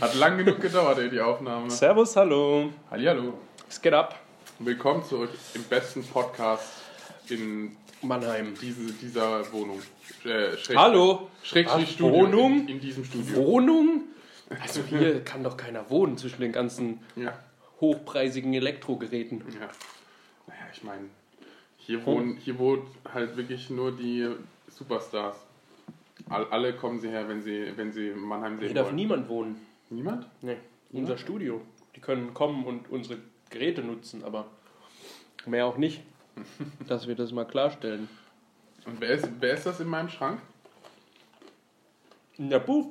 Hat lang genug gedauert, ey, die Aufnahme. Servus, hallo. Hallihallo. Es geht ab. Willkommen zurück im besten Podcast in Mannheim. diese, dieser Wohnung. Äh, Schräg- Hallo. Schrägstrich? Studio. Wohnung? In, in diesem Studio. Wohnung? Also hier kann doch keiner wohnen zwischen den ganzen Ja. hochpreisigen Elektrogeräten. ja. Naja, ich meine, hier wohnen, hier wohnt halt wirklich nur die Superstars. All, alle kommen sie her, wenn sie, wenn sie Mannheim Hier sehen darf wollen. niemand wohnen. Niemand? Nee, unser Studio. Die können kommen und unsere Geräte nutzen, aber mehr auch nicht. Dass wir das mal klarstellen. Und wer ist, wer ist das in meinem Schrank? Ja, Buff.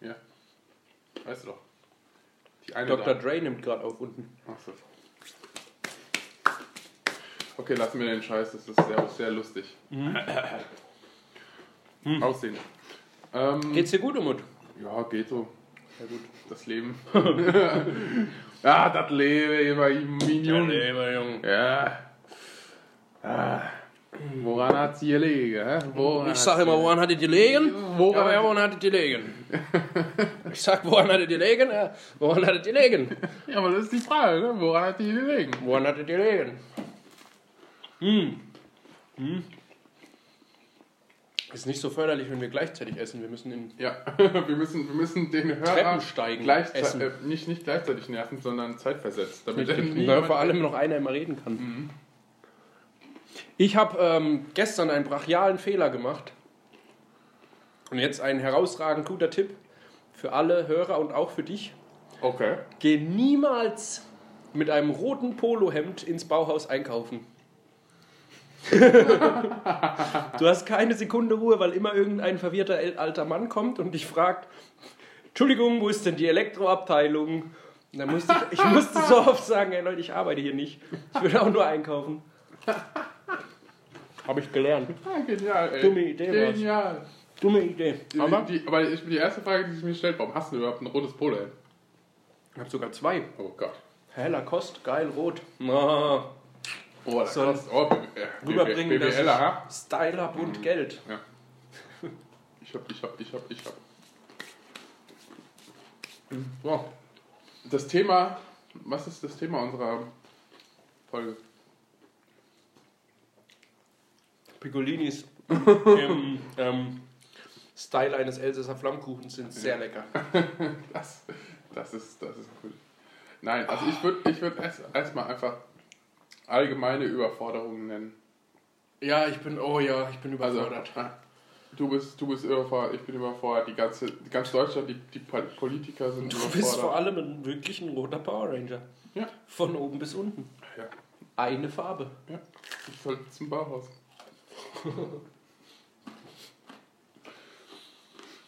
Ja. Weißt du doch. Die eine Dr. da. Dre nimmt gerade auf unten. Achso. Okay, lassen wir den Scheiß, das ist sehr, sehr lustig. Aussehen. Ähm, Geht's dir gut, Umut? Ja, geht so. Ja gut. Das Leben. ja, das Leben, immer mein Junge. Junge. Ja. Ah. Woran hat sie gelegen? hä? Woran Ich sag immer, woran hattet ihr gelegen? Woran- Ja, woran hattet ihr gelegen? Ich sag, woran hattet ihr gelegen? Ja, woran hattet ihr gelegen? Ja, aber das ist die Frage, ne? Woran hat die gelegen? Woran hattet ihr gelegen? Hm. Hm. Ist nicht so förderlich, wenn wir gleichzeitig essen. Wir müssen in Ja, wir müssen, wir müssen den Hörer gleichzei- essen. äh, nicht, nicht gleichzeitig nerven, sondern zeitversetzt. Damit vor allem noch einer immer reden kann. Ich habe ähm, gestern einen brachialen Fehler gemacht. Und jetzt ein herausragend guter Tipp für alle Hörer und auch für dich. Okay. Geh niemals mit einem roten Polohemd ins Bauhaus einkaufen. Du hast keine Sekunde Ruhe, weil immer irgendein verwirrter alter Mann kommt und dich fragt, Entschuldigung, wo ist denn die Elektroabteilung? Und dann musste ich, ich musste so oft sagen, ey Leute, ich arbeite hier nicht. Ich will auch nur einkaufen. Habe ich gelernt. Genial, ey. Dumme Idee war's. Genial. Dumme Idee. Aber, Aber die, aber ich, die erste Frage, die sich mir stellt, warum hast du überhaupt ein rotes Polo? ich habe sogar zwei. Oh Gott. Heller Kost, geil, rot. Ah, Oh, das Soll kostet, oh, rüberbringen, dass BWLer, ich Style hab und Geld. Ja. Ich hab, ich hab, ich hab, ich hab. So. Das Thema, was ist das Thema unserer Folge? Piccolinis im ähm, Style eines Elsässer Flammkuchens sind sehr lecker. Das, das ist, das ist gut. Nein, also ich würde ich würd erst, erstmal einfach allgemeine Überforderungen nennen. Ja, ich bin, oh ja, ich bin Also, überfordert. du bist, du bist überfordert, ich bin überfordert, die ganze, die ganz Deutschland, die, die Pol- Politiker sind du überfordert. bist vor allem ein wirklich ein roter Power Ranger. Ja. Von oben bis unten. Ja, Eine Farbe. ja. Ich soll zum Bauhaus.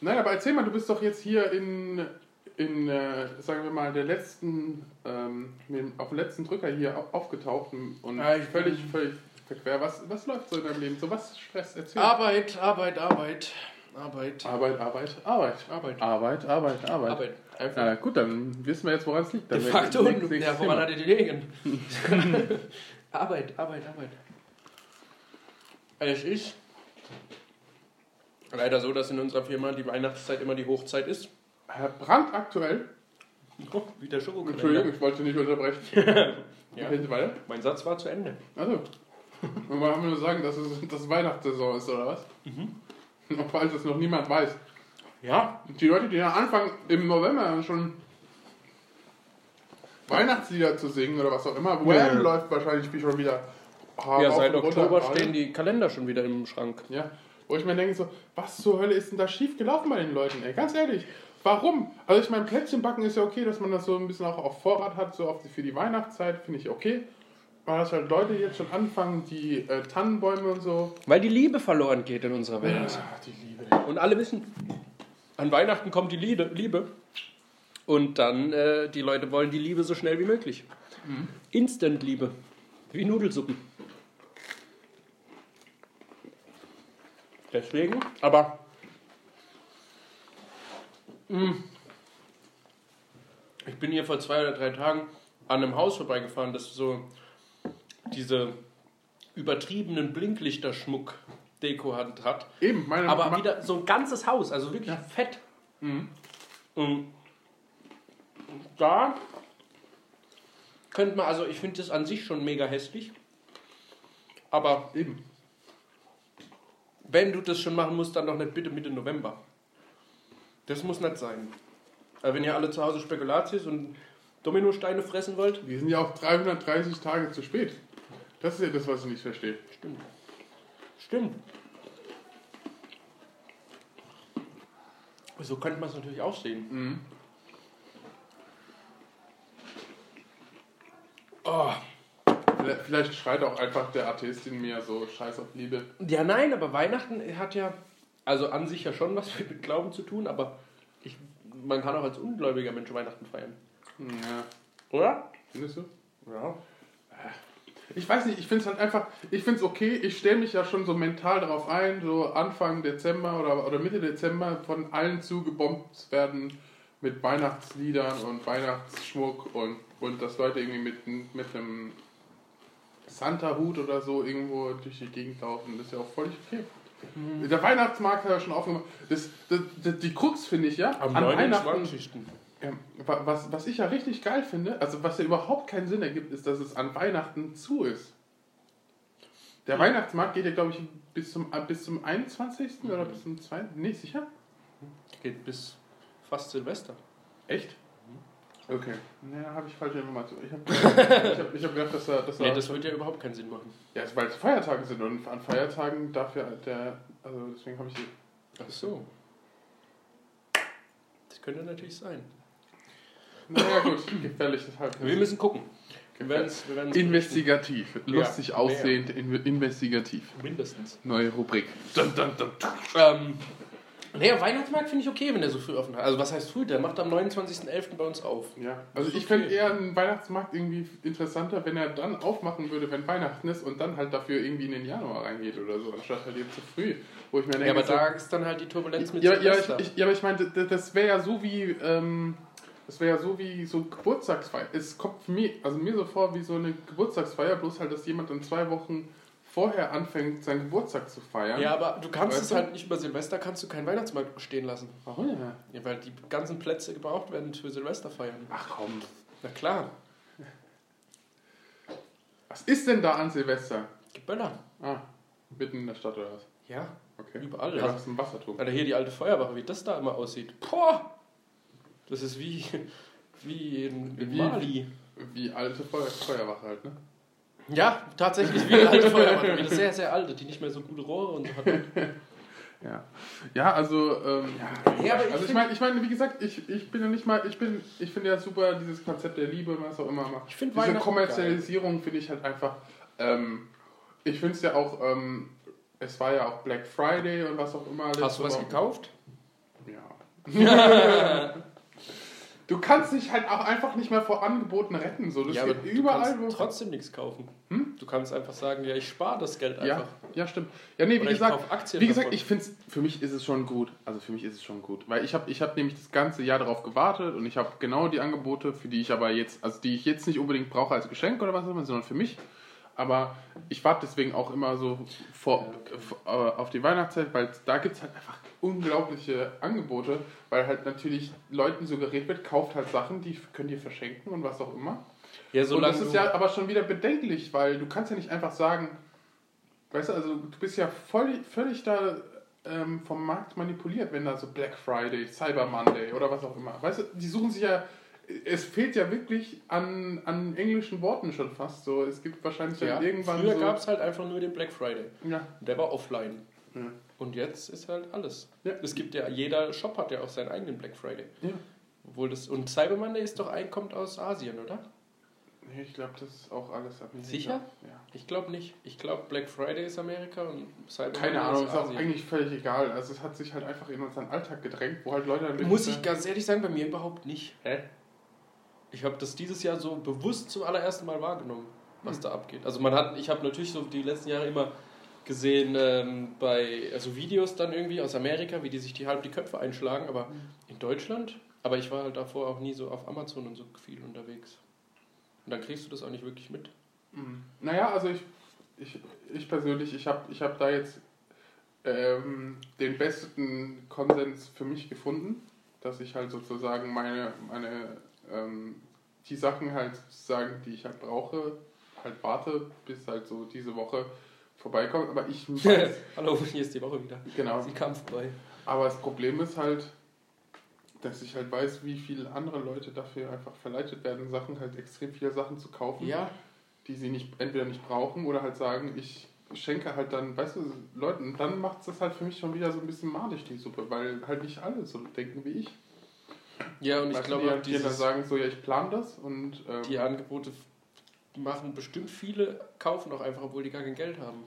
Nein, aber erzähl mal, du bist doch jetzt hier in, in äh, sagen wir mal, der letzten, ähm, auf dem letzten Drücker hier au- aufgetaucht und Ja, ich völlig, völlig verquer. Was, was läuft so in deinem Leben? So was Stress? Erzähl. Arbeit, Arbeit, Arbeit. Arbeit. Arbeit, Arbeit, Arbeit. Arbeit. Arbeit, Arbeit, Arbeit. Arbeit. Einfach. Ja, gut, dann wissen wir jetzt, woran es liegt. De Dann facto. nächstes- nächstes ja, woran hattet ihr gelegen? Arbeit, Arbeit, Arbeit. Es ist leider so, dass in unserer Firma die Weihnachtszeit immer die Hochzeit ist. Herr Brandt aktuell. Oh, wie der Schokokalender. Entschuldigung, ich wollte nicht unterbrechen. Ja. Weiter. Mein Satz war zu Ende. Also. Wir haben nur sagen, dass es dass Weihnachtssaison ist, oder was? Mhm. Und Falls es noch niemand weiß. Ja, Die Leute, die dann anfangen, im November schon Weihnachtslieder zu singen oder was auch immer. Wham Ja. läuft wahrscheinlich wie schon wieder. ja seit Oktober stehen die Kalender schon wieder im Schrank. Ja, wo ich mir denke so, was zur Hölle ist denn da schief gelaufen bei den Leuten, ey? Ganz ehrlich, warum? Also ich meine, Plätzchenbacken ist ja okay, dass man das so ein bisschen auch auf Vorrat hat, so auf die, für die Weihnachtszeit, finde ich okay. Aber dass halt Leute jetzt schon anfangen, die äh, Tannenbäume und so. Weil die Liebe verloren geht in unserer Welt. Ah, die Liebe. Und alle wissen, an Weihnachten kommt die Liebe. Und dann, äh, die Leute wollen die Liebe so schnell wie möglich. Instant-Liebe. Wie Nudelsuppen. Deswegen, aber ich bin hier vor zwei oder drei Tagen an einem Haus vorbeigefahren, das so diese übertriebenen Blinklichterschmuck-Deko hat, hat. Eben, meine Aber Ma- wieder so ein ganzes Haus, also wirklich fett. Mhm. Und da könnte man, also ich finde das an sich schon mega hässlich. Aber Eben. wenn du das schon machen musst, dann doch nicht bitte Mitte November. Das muss nicht sein. Also wenn ihr alle zu Hause Spekulatius und Dominosteine fressen wollt, Die sind ja auch 330 Tage zu spät. Das ist ja das, was ich nicht verstehe. stimmt. Stimmt. So könnte man es natürlich auch sehen. Mhm. Oh. Vielleicht- schreit auch einfach der Atheist in mir so Scheiß auf Liebe. Ja, nein, aber Weihnachten hat ja, also an sich ja schon was mit Glauben zu tun, aber man kann auch als ungläubiger Mensch Weihnachten feiern. Ja. Oder? Findest du? Ja. Ich weiß nicht, ich finde es halt einfach, ich finde es okay, ich stelle mich ja schon so mental darauf ein, so Anfang Dezember oder, oder Mitte Dezember von allen zugebombt werden mit Weihnachtsliedern und Weihnachtsschmuck und, und dass Leute irgendwie mit, mit einem Santa-Hut oder so irgendwo durch die Gegend laufen, das ist ja auch völlig okay. Der Weihnachtsmarkt hat ja schon aufgemacht. Das, das, das, die Krux finde ich ja, Am an Weihnachten, 29. ja, wa- was, was ich ja richtig geil finde, also was ja überhaupt keinen Sinn ergibt, ist, dass es an Weihnachten zu ist. Der Weihnachtsmarkt geht ja, glaube ich, bis zum, äh, bis zum 21. oder bis zum 2. Nee, sicher? Geht bis fast Silvester. Echt? Okay. Ne, da habe ich falsche Informationen. Ich habe ich hab, ich hab gedacht, dass er. Dass er Nee, das würde ja überhaupt keinen Sinn machen. ja, weil es Feiertage sind und an Feiertagen dafür der. Also deswegen habe ich die. Ach so. Das könnte natürlich sein. Naja, gut, gefährliches Halbwissen. Wir müssen gucken. Wir werden es wir werden's Investigativ. Lustig Ja, aussehend, in, investigativ. berichten. mindestens. Neue Rubrik. Dun, dun, dun. Ähm, naja, Weihnachtsmarkt finde ich okay, wenn der so früh offen hat. Also was heißt früh? Der macht am 29.11. bei uns auf. Ja, also ich fände eher einen Weihnachtsmarkt irgendwie interessanter, wenn er dann aufmachen würde, wenn Weihnachten ist und dann halt dafür irgendwie in den Januar reingeht oder so, anstatt halt jetzt zu früh. Wo ich mir denke, Ja, aber so, da ist dann halt die Turbulenz mit ja, ja, ich, ich, ja, aber ich meine, das, das wäre ja so wie, ähm, das wäre ja so wie so Geburtstagsfeier. Es kommt für mich, also mir so vor wie so eine Geburtstagsfeier, bloß halt, dass jemand dann zwei Wochen vorher anfängt, seinen Geburtstag zu feiern. ja, aber du kannst Weißt es halt nicht über Silvester, kannst du keinen Weihnachtsmarkt stehen lassen. Warum ja? Ja, weil die ganzen Plätze gebraucht werden für Silvester feiern. Ach komm. Na klar, Was ist denn da an Silvester? Geböller. Ah, mitten in der Stadt oder was? Ja, Okay. Überall. Ja, das ist ein Wasserturm. Alter, hier die alte Feuerwache, wie das da immer aussieht. Boah! Das ist wie, wie in, in Wie- Mali. Wie alte Feuer Feuerwache halt, ne? Ja, tatsächlich wie eine alte Feuerwache. Wie eine sehr, sehr alte, die nicht mehr so gute Rohre und so hat. Ja. Ja, also, ähm, ja, Ja, aber ich also ich meine, ich meine, wie gesagt, ich, ich bin ja nicht mal, ich bin, ich finde ja super dieses Konzept der Liebe und was auch immer macht. Ich find Diese Kommerzialisierung finde ich halt einfach, ähm, ich finde es ja auch, ähm, es war ja auch Black Friday und was auch immer. Hast du was gekauft? Ja. du kannst dich halt auch einfach nicht mehr vor Angeboten retten, so. Das ja, aber geht du überall, kannst wo trotzdem nichts kaufen. Hm? Du kannst einfach sagen, ja, ich spare das Geld Ja, einfach. ja, stimmt. Ja, nee, wie Oder gesagt, wie gesagt, davon. ich finde es, für mich ist es schon gut. Also für mich ist es schon gut. Weil ich habe ich hab nämlich das ganze Jahr darauf gewartet und ich habe genau die Angebote, für die ich aber jetzt, also die ich jetzt nicht unbedingt brauche als Geschenk oder was auch immer, sondern für mich. Aber ich warte deswegen auch immer so vor, f- äh, auf die Weihnachtszeit, weil da gibt es halt einfach unglaubliche Angebote, weil halt natürlich Leuten suggeriert wird, kauft halt Sachen, die könnt ihr verschenken und was auch immer. Ja, Und solange das ist ja aber schon wieder bedenklich, weil du kannst ja nicht einfach sagen, weißt du, also du bist ja voll, völlig da ähm, vom Markt manipuliert, wenn da so Black Friday, Cyber Monday oder was auch immer. Weißt du, die suchen sich ja, es fehlt ja wirklich an, an englischen Worten schon fast so. Es gibt wahrscheinlich ja, irgendwann früher so... gab es halt einfach nur den Black Friday. ja, Der war offline. ja, Und jetzt ist halt alles. Ja. Es gibt ja, jeder Shop hat ja auch seinen eigenen Black Friday. ja. Obwohl das, und Cyber Monday ist doch ein, kommt aus Asien, oder? Nee, ich glaube, das ist auch alles Amerika. Sicher? Ja. Ich glaube nicht. Ich glaube, Black Friday ist Amerika und Cyber Keine Monday Ahnung, ist ist auch eigentlich völlig egal. Also es hat sich halt einfach in unseren Alltag gedrängt, wo halt Leute dann Muss ich ganz ehrlich sagen, bei mir überhaupt nicht. Hä? Ich habe das dieses Jahr so bewusst zum allerersten Mal wahrgenommen, was Hm. da abgeht. Also man hat, ich habe natürlich so die letzten Jahre immer gesehen ähm, bei also Videos dann irgendwie aus Amerika, wie die sich die halb die Köpfe einschlagen, aber Hm. in Deutschland, aber ich war halt davor auch nie so auf Amazon und so viel unterwegs. Und dann kriegst du das auch nicht wirklich mit. Mhm. Naja, also ich, ich, ich persönlich, ich habe ich hab da jetzt ähm, den besten Konsens für mich gefunden, dass ich halt sozusagen meine, meine ähm, die Sachen halt sagen, die ich halt brauche, halt warte, bis halt so diese Woche vorbeikommt. Aber ich weiß, Hallo, hier ist die Woche wieder. genau. Sie kam vorbei. Aber das Problem ist halt, dass ich halt weiß, wie viele andere Leute dafür einfach verleitet werden, Sachen halt extrem viele Sachen zu kaufen, Ja, die sie nicht entweder nicht brauchen oder halt sagen, ich schenke halt dann, weißt du, Leuten, dann macht es das halt für mich schon wieder so ein bisschen madig, die Suppe, weil halt nicht alle so denken wie ich. ja und ich Weißt du, glaube, die, auch die dann dieses, sagen so, ja, ich plane das und ähm, die Angebote machen bestimmt viele, kaufen auch einfach, obwohl die gar kein Geld haben.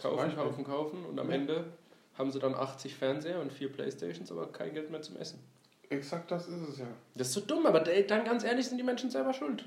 Kaufen, kaufen, kaufen und am Ja. Ende haben sie dann 80 Fernseher und vier Playstations, aber kein Geld mehr zum Essen. exakt das ist es ja. Das ist so dumm, aber dann ganz ehrlich sind die Menschen selber schuld.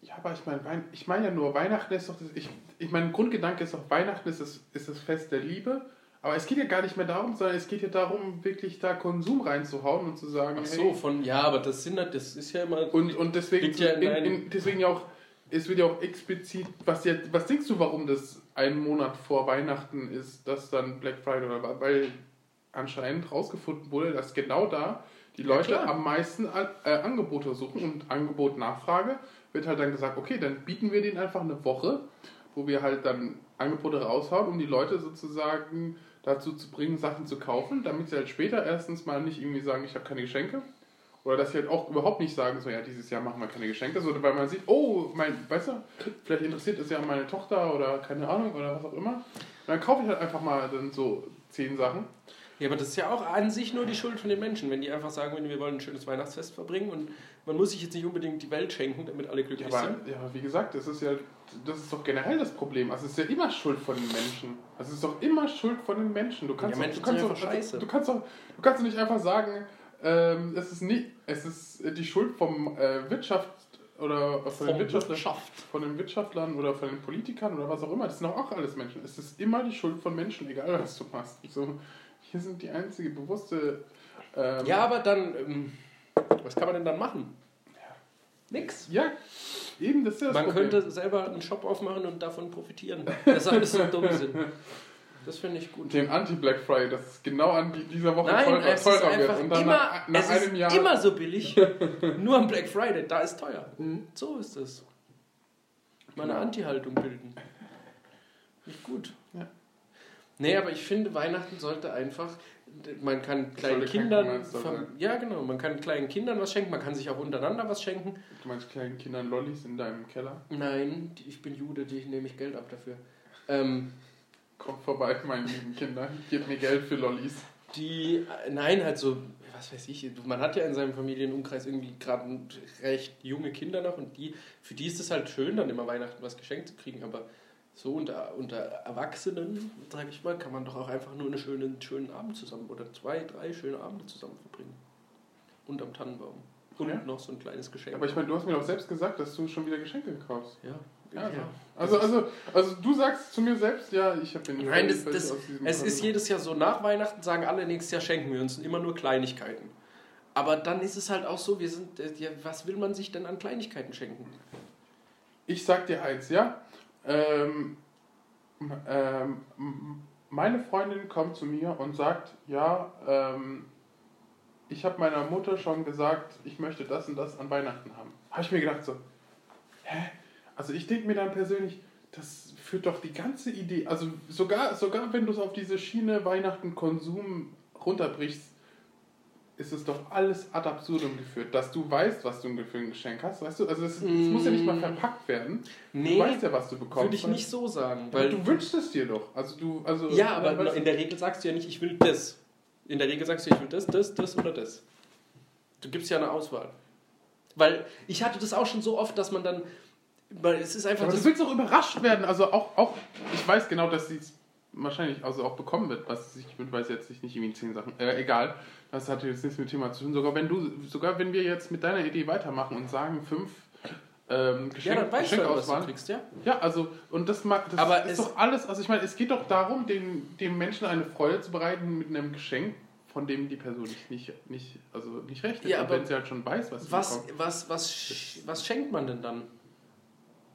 Ja, aber ich meine, ich meine ja nur, Weihnachten ist doch, das, ich, ich mein Grundgedanke ist doch, Weihnachten ist das, ist das Fest der Liebe, aber es geht ja gar nicht mehr darum, sondern es geht ja darum, wirklich da Konsum reinzuhauen und zu sagen, Ach so, hey, von, ja, aber das sind halt, das ist ja immer. und, und deswegen, ja in in, deswegen ja auch, es wird ja auch explizit, was, ja, was denkst du, warum das einen Monat vor Weihnachten ist, dass dann Black Friday oder was? weil anscheinend rausgefunden wurde, dass genau da die Ja, Leute klar. am meisten äh, Angebote suchen und Angebot Nachfrage wird halt dann gesagt, okay, dann bieten wir denen einfach eine Woche, wo wir halt dann Angebote raushauen, um die Leute sozusagen dazu zu bringen, Sachen zu kaufen, damit sie halt später erstens mal nicht irgendwie sagen, ich habe keine Geschenke. Oder dass sie halt auch überhaupt nicht sagen, so ja, dieses Jahr machen wir keine Geschenke, sondern weil man sieht, oh, mein, weißt du, vielleicht interessiert es ja meine Tochter oder keine Ahnung oder was auch immer. Und dann kaufe ich halt einfach mal dann so zehn Sachen. Ja, aber das ist ja auch an sich nur die Schuld von den Menschen, wenn die einfach sagen, wir wollen ein schönes Weihnachtsfest verbringen und man muss sich jetzt nicht unbedingt die Welt schenken, damit alle Ja, glücklich aber, sind. ja, aber wie gesagt, das ist ja, das ist doch generell das Problem. Also es ist ja immer Schuld von den Menschen. Also es ist doch immer Schuld von den Menschen. Du kannst Ja, doch, du kannst doch, scheiße. Du kannst doch, du kannst doch nicht einfach sagen, ähm, es ist nicht, es ist die Schuld vom äh, Wirtschaft oder von den Wirtschaftlern, Wirtschaft. von den Wirtschaftlern oder von den Politikern oder was auch immer. Das sind auch alles Menschen. Es ist immer die Schuld von Menschen, egal was du machst. So, hier sind die einzige bewusste. Ähm, Ja, aber dann, ähm, was kann man denn dann machen? Nix. ja, eben das ist ja das Man Problem. könnte selber einen Shop aufmachen und davon profitieren. Das ist alles so dumm sind. Das finde ich gut. Den Anti-Black Friday, das ist genau an die- dieser Woche Nein, teurer, es ist teurer wird. einfach Und dann immer, nach, nach es einem ist Jahr. immer so billig. Nur am Black Friday, da ist teuer. So ist es. Mal eine Genau. Anti-Haltung bilden. Nicht gut. Ja. Nee, aber ich finde, Weihnachten sollte einfach, man kann kleinen Kindern, ja genau, man kann kleinen Kindern was schenken, man kann sich auch untereinander was schenken. Du meinst kleinen Kindern Lollis in deinem Keller? Nein, ich bin Jude, die nehme ich Geld ab dafür. Ähm, Kommt vorbei, meine lieben Kinder. Gebt mir Geld für Lollis. Die, äh, nein, halt so, was weiß ich, man hat ja in seinem Familienumkreis irgendwie gerade recht junge Kinder noch und die, für die ist es halt schön, dann immer Weihnachten was geschenkt zu kriegen, aber so unter, unter Erwachsenen, sage ich mal, kann man doch auch einfach nur einen schönen, schönen Abend zusammen oder zwei, drei schöne Abende zusammen verbringen. Unterm Tannenbaum. Und Ja. noch so ein kleines Geschenk. Aber ich meine, du hast mir doch selbst gesagt, dass du schon wieder Geschenke kaufst. ja. Ja, ja. Also, also, also du sagst zu mir selbst, ja, ich habe den. Nein, das, das, es ist jedes Jahr so, nach Weihnachten sagen alle, nächstes Jahr schenken wir uns immer nur Kleinigkeiten. Aber dann ist es halt auch so, wir sind, äh, ja, was will man sich denn an Kleinigkeiten schenken? Ich sag dir eins, ja. Ähm, ähm, meine Freundin kommt zu mir und sagt, ja, ähm, ich habe meiner Mutter schon gesagt, ich möchte das und das an Weihnachten haben. Habe ich mir gedacht so, hä? Also ich denke mir dann persönlich, das führt doch die ganze Idee, also sogar, sogar wenn du es auf diese Schiene Weihnachten Konsum runterbrichst, ist es doch alles ad absurdum geführt, dass du weißt, was du für ein Geschenk hast, weißt du? Also es, es muss ja nicht mal verpackt werden. Nee, du weißt ja, was du bekommst. würde ich nicht so sagen. Weil du wünschst es dir doch. Also du, also ja, aber weißt du- in der Regel sagst du ja nicht, ich will das. In der Regel sagst du, ich will das, das, das oder das. Du gibst ja eine Auswahl. Weil ich hatte das auch schon so oft, dass man dann, weil es ist einfach aber du willst auch überrascht werden. Also auch, auch ich weiß genau, dass sie es wahrscheinlich also auch bekommen wird, was ich weiß jetzt nicht irgendwie zehn Sachen. Äh, egal. Das hat jetzt nichts mit dem Thema zu tun. Sogar wenn du, sogar wenn wir jetzt mit deiner Idee weitermachen und sagen fünf ähm, ja, Geschenk, dann weißt du, was du kriegst, ja. Ja, also, und das, ma- das Aber ist doch alles, also ich meine, es geht doch darum, den, dem Menschen eine Freude zu bereiten mit einem Geschenk, von dem die Person nicht, nicht, nicht, also nicht rechnet. Ja, und aber wenn sie halt schon weiß, was sie Was, bekommt. was, was, was schenkt man denn dann?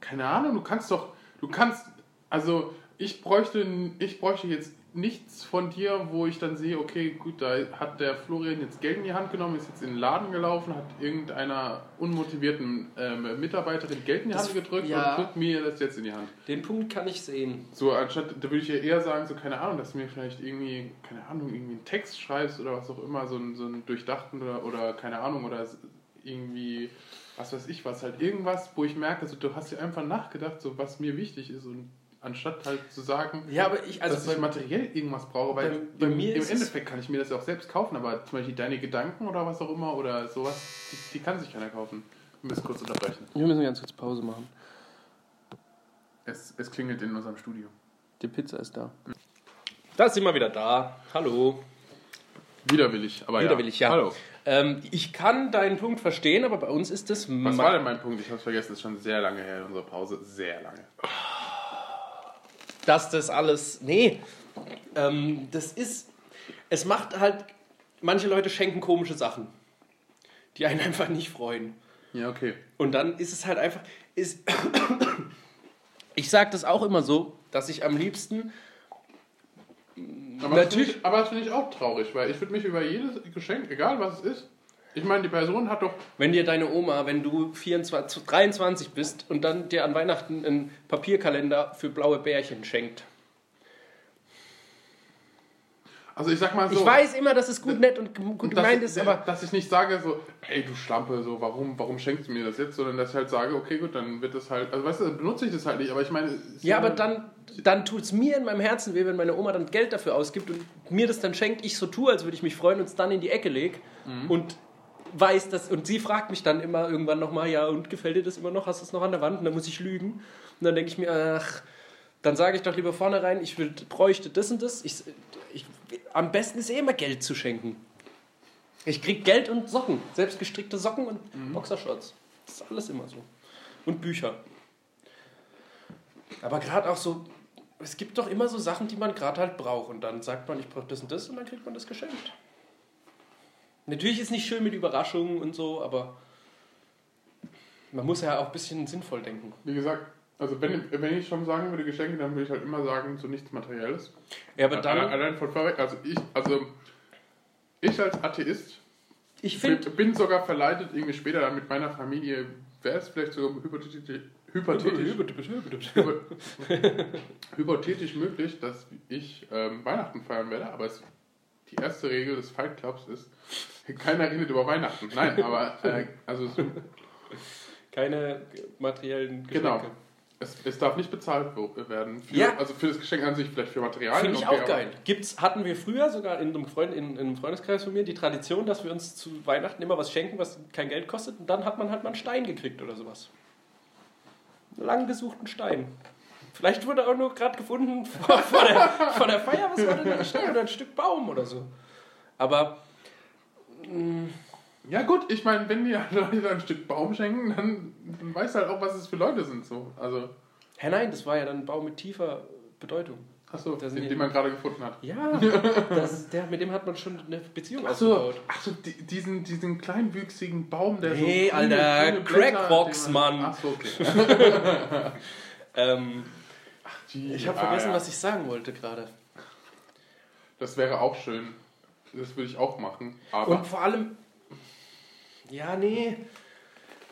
Keine Ahnung, du kannst doch, du kannst, also ich bräuchte, ich bräuchte jetzt nichts von dir, wo ich dann sehe, okay, gut, da hat der Florian jetzt Geld in die Hand genommen, ist jetzt in den Laden gelaufen, hat irgendeiner unmotivierten ähm, Mitarbeiterin Geld in die Das- Hand gedrückt ja. und drückt mir das jetzt in die Hand. Den Punkt kann ich sehen. So, anstatt, da würde ich ja eher sagen, so, keine Ahnung, dass du mir vielleicht irgendwie, keine Ahnung, irgendwie einen Text schreibst oder was auch immer, so einen, so einen durchdachten oder, oder keine Ahnung, oder irgendwie, was weiß ich was, halt irgendwas, wo ich merke, so, du hast dir einfach nachgedacht, so, was mir wichtig ist und anstatt halt zu sagen, Ja, aber ich, also dass ich bei, materiell irgendwas brauche, weil bei- bei im, mir im Endeffekt kann ich mir das ja auch selbst kaufen, aber zum Beispiel deine Gedanken oder was auch immer oder sowas, die, die kann sich keiner kaufen. Wir müssen kurz unterbrechen. wir müssen ganz kurz Pause machen. Es, es klingelt in unserem Studio. Die Pizza ist da. Da sind wir wieder da. Hallo. Widerwillig, aber Widerwillig, ja. Hallo. Ähm, ich kann deinen Punkt verstehen, aber bei uns ist das. Was war denn mein Punkt? Ich habe es vergessen, das ist schon sehr lange her, unsere Pause. Sehr lange. Dass das alles. Nee, ähm, das ist. Es macht halt. Manche Leute schenken komische Sachen, die einen einfach nicht freuen. Ja, okay. Und dann ist es halt einfach. Ist ich sage das auch immer so, dass ich am liebsten. Aber Natürlich- das finde ich, aber das finde ich auch traurig, weil ich würde mich über jedes Geschenk, egal was es ist, ich meine, die Person hat doch. Wenn dir deine Oma, wenn du 24, 23 bist und dann dir an Weihnachten einen Papierkalender für blaue Bärchen schenkt. Also ich sag mal so. Ich weiß immer, dass es gut nett und gut gemeint ist, aber dass ich nicht sage so, ey du Schlampe, so warum, warum schenkst du mir das jetzt, sondern dass ich halt sage, okay gut, dann wird das halt, also weißt du, dann benutze ich das halt nicht, aber ich meine, Ja, aber dann, dann tut es mir in meinem Herzen weh, wenn meine Oma dann Geld dafür ausgibt und mir das dann schenkt, ich so tue, als würde ich mich freuen und es dann in die Ecke lege und weiß das und sie fragt mich dann immer irgendwann nochmal, ja und gefällt dir das immer noch, hast du es noch an der Wand und dann muss ich lügen und dann denke ich mir, ach, dann sage ich doch lieber vornherein, ich will, bräuchte das und das, ich, ich, am besten ist eh immer Geld zu schenken. Ich krieg Geld und Socken, selbst gestrickte Socken und Boxershorts, das ist alles immer so. Und Bücher. Aber gerade auch so, es gibt doch immer so Sachen, die man gerade halt braucht. Und dann sagt man, ich brauche das und das und dann kriegt man das geschenkt. Natürlich ist nicht schön mit Überraschungen und so, aber man muss ja auch ein bisschen sinnvoll denken. wie gesagt, also wenn, wenn ich schon sagen würde Geschenke, dann würde ich halt immer sagen, so nichts Materielles. Ja, aber Allein, dann, allein von vorweg, also ich, also ich als Atheist ich finde, bin sogar verleitet, irgendwie später dann mit meiner Familie, wäre es vielleicht sogar hypothetisch, hypothetisch, hypo- hypothetisch möglich, dass ich ähm, Weihnachten feiern werde, aber es, die erste Regel des Fight Clubs ist, keiner redet über Weihnachten. Nein, aber äh, also es, keine materiellen Geschenke. genau. Es, es darf nicht bezahlt werden. Für, Ja. Also für das Geschenk an sich, vielleicht für Materialien. Finde ich okay, auch geil. Gibt's, hatten wir früher sogar in einem, Freund, in, in einem Freundeskreis von mir die Tradition, dass wir uns zu Weihnachten immer was schenken, was kein Geld kostet. Und dann hat man halt mal einen Stein gekriegt oder sowas. Einen lang gesuchten Stein. Vielleicht wurde auch nur gerade gefunden vor, vor, der, vor der Feier, was war denn ein Stein oder ein Stück Baum oder so. Aber Ja gut, ich meine, wenn die Leute da ein Stück Baum schenken, dann, dann weißt du halt auch, was es für Leute sind. So. Also, Hä, nein, das war ja dann ein Baum mit tiefer Bedeutung. achso, Da den, die- den man gerade gefunden hat. Ja, das der, mit dem hat man schon eine Beziehung Achso, aufgebaut. ach so, die, diesen, diesen kleinwüchsigen Baum, der Nee, so. Alter, grüne Blätter- Crackbox, den man- Mann. Achso, okay. Ähm, Die- ich habe ah, vergessen, ja. was ich sagen wollte gerade. Das wäre auch schön. Das würde ich auch machen. Aber Und vor allem, ja, nee.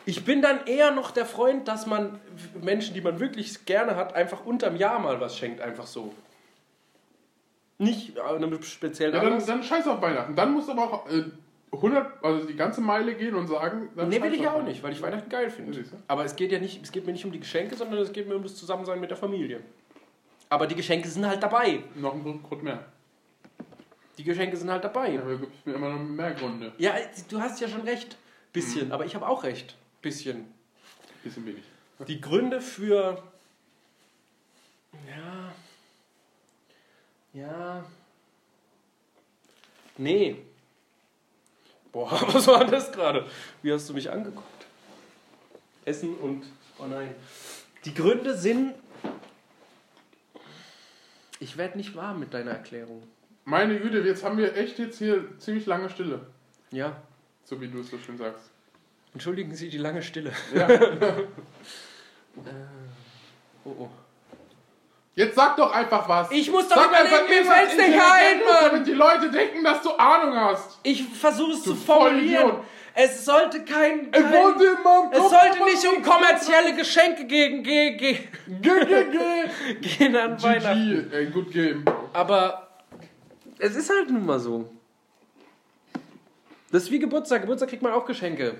Ich bin dann eher noch der Freund, dass man Menschen, die man wirklich gerne hat, einfach unterm Jahr mal was schenkt, einfach so. Nicht einem speziellen ja, dann, dann scheiß auf Weihnachten. Dann musst du aber auch äh, 100, also die ganze Meile gehen und sagen. Dann Nee, will ich ja auch nicht, weil ich Weihnachten geil finde. Aber es geht ja nicht, es geht mir nicht um die Geschenke, sondern es geht mir um das Zusammensein mit der Familie. Aber die Geschenke sind halt dabei. Noch ein Grund mehr. Die Geschenke sind halt dabei. Ja, aber gibt es mir immer noch mehr Gründe. Ja, du hast ja schon recht. Bisschen, aber ich habe auch recht. Bisschen. Bisschen wenig. Die Gründe für. Ja. Ja. Nee. Boah, was war das gerade? Wie hast du mich angeguckt? Essen und. Oh nein. Die Gründe sind. Ich werde nicht warm mit deiner Erklärung. Meine Güte, jetzt haben wir echt jetzt hier ziemlich lange Stille. Ja. So wie du es so schön sagst. Entschuldigen Sie die lange Stille. Ja. Oh oh. Jetzt sag doch einfach was. Ich muss doch sag überlegen, einfach mir fällt's nicht ein, Mann. Damit die Leute denken, dass du Ahnung hast. Ich versuche es zu formulieren. Vollidiot. Es sollte kein. Kein es sollte nicht um kommerzielle Geschenke gegen, ge, ge, Geh, geh, geh. gehen an Weihnachten. Ey, good game. Aber es ist halt nun mal so. Das ist wie Geburtstag. Geburtstag kriegt man auch Geschenke.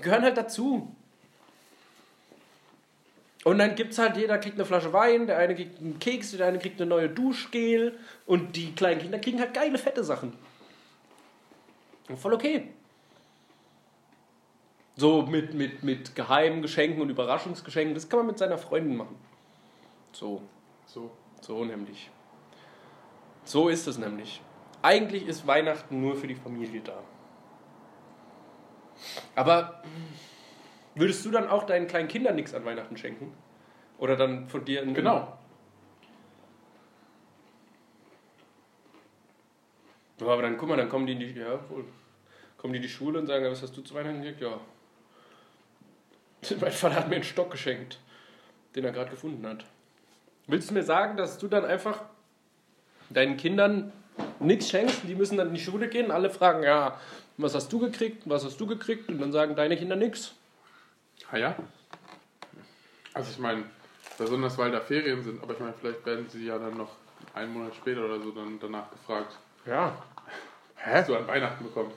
Gehören halt dazu. Und dann gibt's halt, jeder kriegt eine Flasche Wein, der eine kriegt einen Keks, der eine kriegt eine neue Duschgel und die kleinen Kinder kriegen halt geile, fette Sachen. Und voll okay. So mit, mit, mit geheimen Geschenken und Überraschungsgeschenken, das kann man mit seiner Freundin machen. So. So. So nämlich. So ist es nämlich. Eigentlich ist Weihnachten nur für die Familie da. Aber würdest du dann auch deinen kleinen Kindern nichts an Weihnachten schenken? Oder dann von dir in Genau. Ja, aber dann guck mal, dann kommen die in die, ja, wohl, kommen die in die Schule und sagen, was hast du zu Weihnachten gekriegt? Ja. Mein Vater hat mir einen Stock geschenkt, den er gerade gefunden hat. Willst du mir sagen, dass du dann einfach deinen Kindern nichts schenkst? Die müssen dann in die Schule gehen, alle fragen, ja, was hast du gekriegt, was hast du gekriegt? Und dann sagen deine Kinder nichts. Ah ja? Also ich meine, besonders weil da Ferien sind, aber ich meine, vielleicht werden sie ja dann noch einen Monat später oder so dann danach gefragt, Ja. was du an Weihnachten bekommst.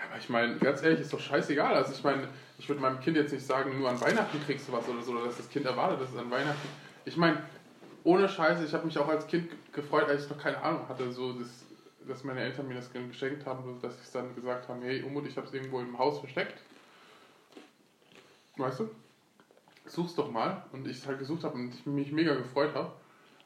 Ja, aber ich meine, ganz ehrlich, ist doch scheißegal. Also ich meine, ich würde meinem Kind jetzt nicht sagen, nur an Weihnachten kriegst du was oder so, oder dass das Kind erwartet, dass es an Weihnachten. Ich meine, ohne Scheiße, ich habe mich auch als Kind gefreut, als ich noch keine Ahnung hatte, so das, dass meine Eltern mir das geschenkt haben, dass sie es dann gesagt haben, hey Umut, ich habe es irgendwo im Haus versteckt. Weißt du? Such's doch mal. Und ich es halt gesucht habe und ich mich mega gefreut habe.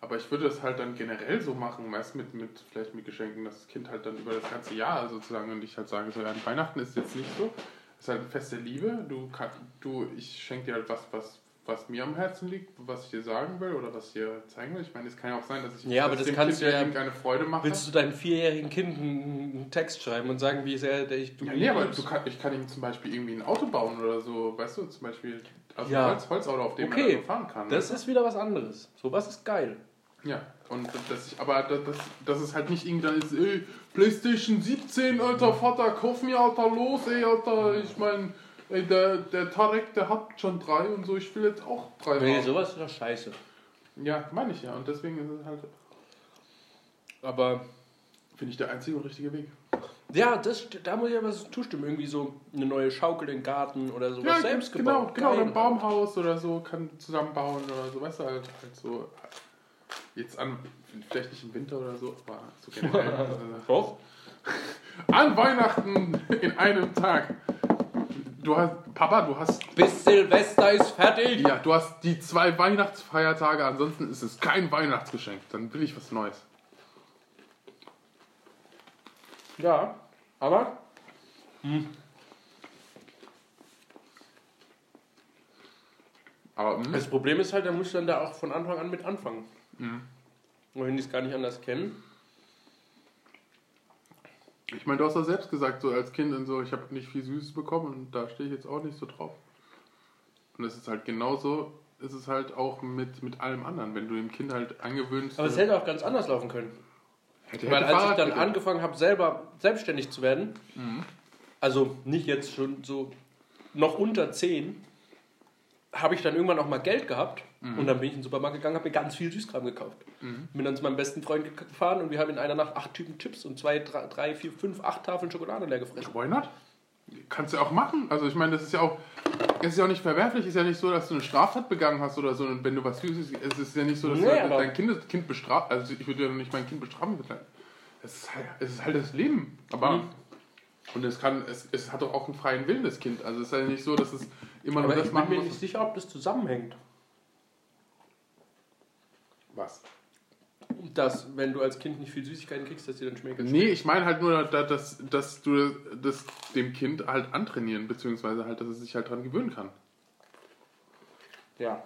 Aber ich würde das halt dann generell so machen, weißt mit, mit vielleicht mit Geschenken, dass das Kind halt dann über das ganze Jahr sozusagen und ich halt sage, so ja, an Weihnachten ist jetzt nicht so. ist halt eine feste Liebe. Du, kann, du ich schenke dir halt was, was, was mir am Herzen liegt, was ich dir sagen will oder was ich dir zeigen will. Ich meine, es kann ja auch sein, dass ich Ja, aber das dem kannst Kind du ja- irgendeine Freude mache. Willst du deinem vierjährigen Kind einen Text schreiben und sagen, wie sehr der ich du Ja, nee, aber kann, ich kann ihm zum Beispiel irgendwie ein Auto bauen oder so, weißt du, zum Beispiel also Ja. ein Holz, Holzauto, auf dem Okay, so fahren kann. Das du? ist wieder was anderes. Sowas ist geil. Ja, und das ich, aber das, das, ist halt nicht irgendwie dann ist, ey, Playstation 17, alter Vater, kauf mir, alter, los, ey, alter, ich mein, ey, der, der Tarek, der hat schon drei und so, ich will jetzt auch drei Nee, haben. sowas ist doch scheiße. Ja, meine ich ja, und deswegen ist es halt, Aber finde ich, der einzige und richtige Weg. ja, das, da muss ich aber so zustimmen. Irgendwie so eine neue Schaukel im Garten oder sowas Ja, selbst genau, gebaut. genau, Geil. ein Baumhaus oder so, kann zusammenbauen oder so, weißt du, halt, halt so, jetzt an, vielleicht nicht im Winter oder so, aber so generell. äh. An Weihnachten in einem Tag. Du hast, Papa, du hast, Bis Silvester ist fertig. ja, du hast die zwei Weihnachtsfeiertage, ansonsten ist es kein Weihnachtsgeschenk. Dann will ich was Neues. Ja, aber Aber, hm, das Problem ist halt, da musst du dann da auch von Anfang an mit anfangen. Und wenn die es gar nicht anders kennen. ich meine, du hast doch selbst gesagt, so als Kind und so, ich habe nicht viel Süßes bekommen und da stehe ich jetzt auch nicht so drauf. Und es ist halt genauso, ist es halt auch mit, mit allem anderen, wenn du dem Kind halt angewöhnst. Aber es hätte auch ganz anders laufen können. hätte, Weil als ich Fahrrad dann bitte. angefangen habe, selber selbstständig zu werden, also nicht jetzt schon so noch unter 10, habe ich dann irgendwann auch mal Geld gehabt und dann bin ich in den Supermarkt gegangen, habe mir ganz viel Süßkram gekauft. Bin dann zu meinem besten Freund ge- gefahren und wir haben in einer Nacht acht Typen Chips und zwei, drei, drei vier, fünf, acht Tafeln Schokolade leer gefressen. Why not? Kannst du auch machen. Also ich meine, das ist ja auch, es ist ja auch nicht verwerflich, ist ja nicht so, dass du eine Straftat begangen hast oder so, und wenn du was Süßes, es ist ja nicht so, dass Nee, du aber- dein Kind, kind bestraft, also ich würde ja nicht mein Kind bestrafen. Es ist halt, es ist halt das Leben. Aber, Mhm. und es kann, es, es hat doch auch einen freien Willen, das Kind. Also es ist ja nicht so, dass es immer nur Aber das ich bin machen mir muss. nicht sicher, ob das zusammenhängt. Was? Dass, wenn du als Kind nicht viel Süßigkeiten kriegst, dass dir dann schmeckt. Nee, ich meine halt nur, da- dass, dass du das dem Kind halt antrainieren, beziehungsweise halt, dass es sich halt dran gewöhnen kann. Ja.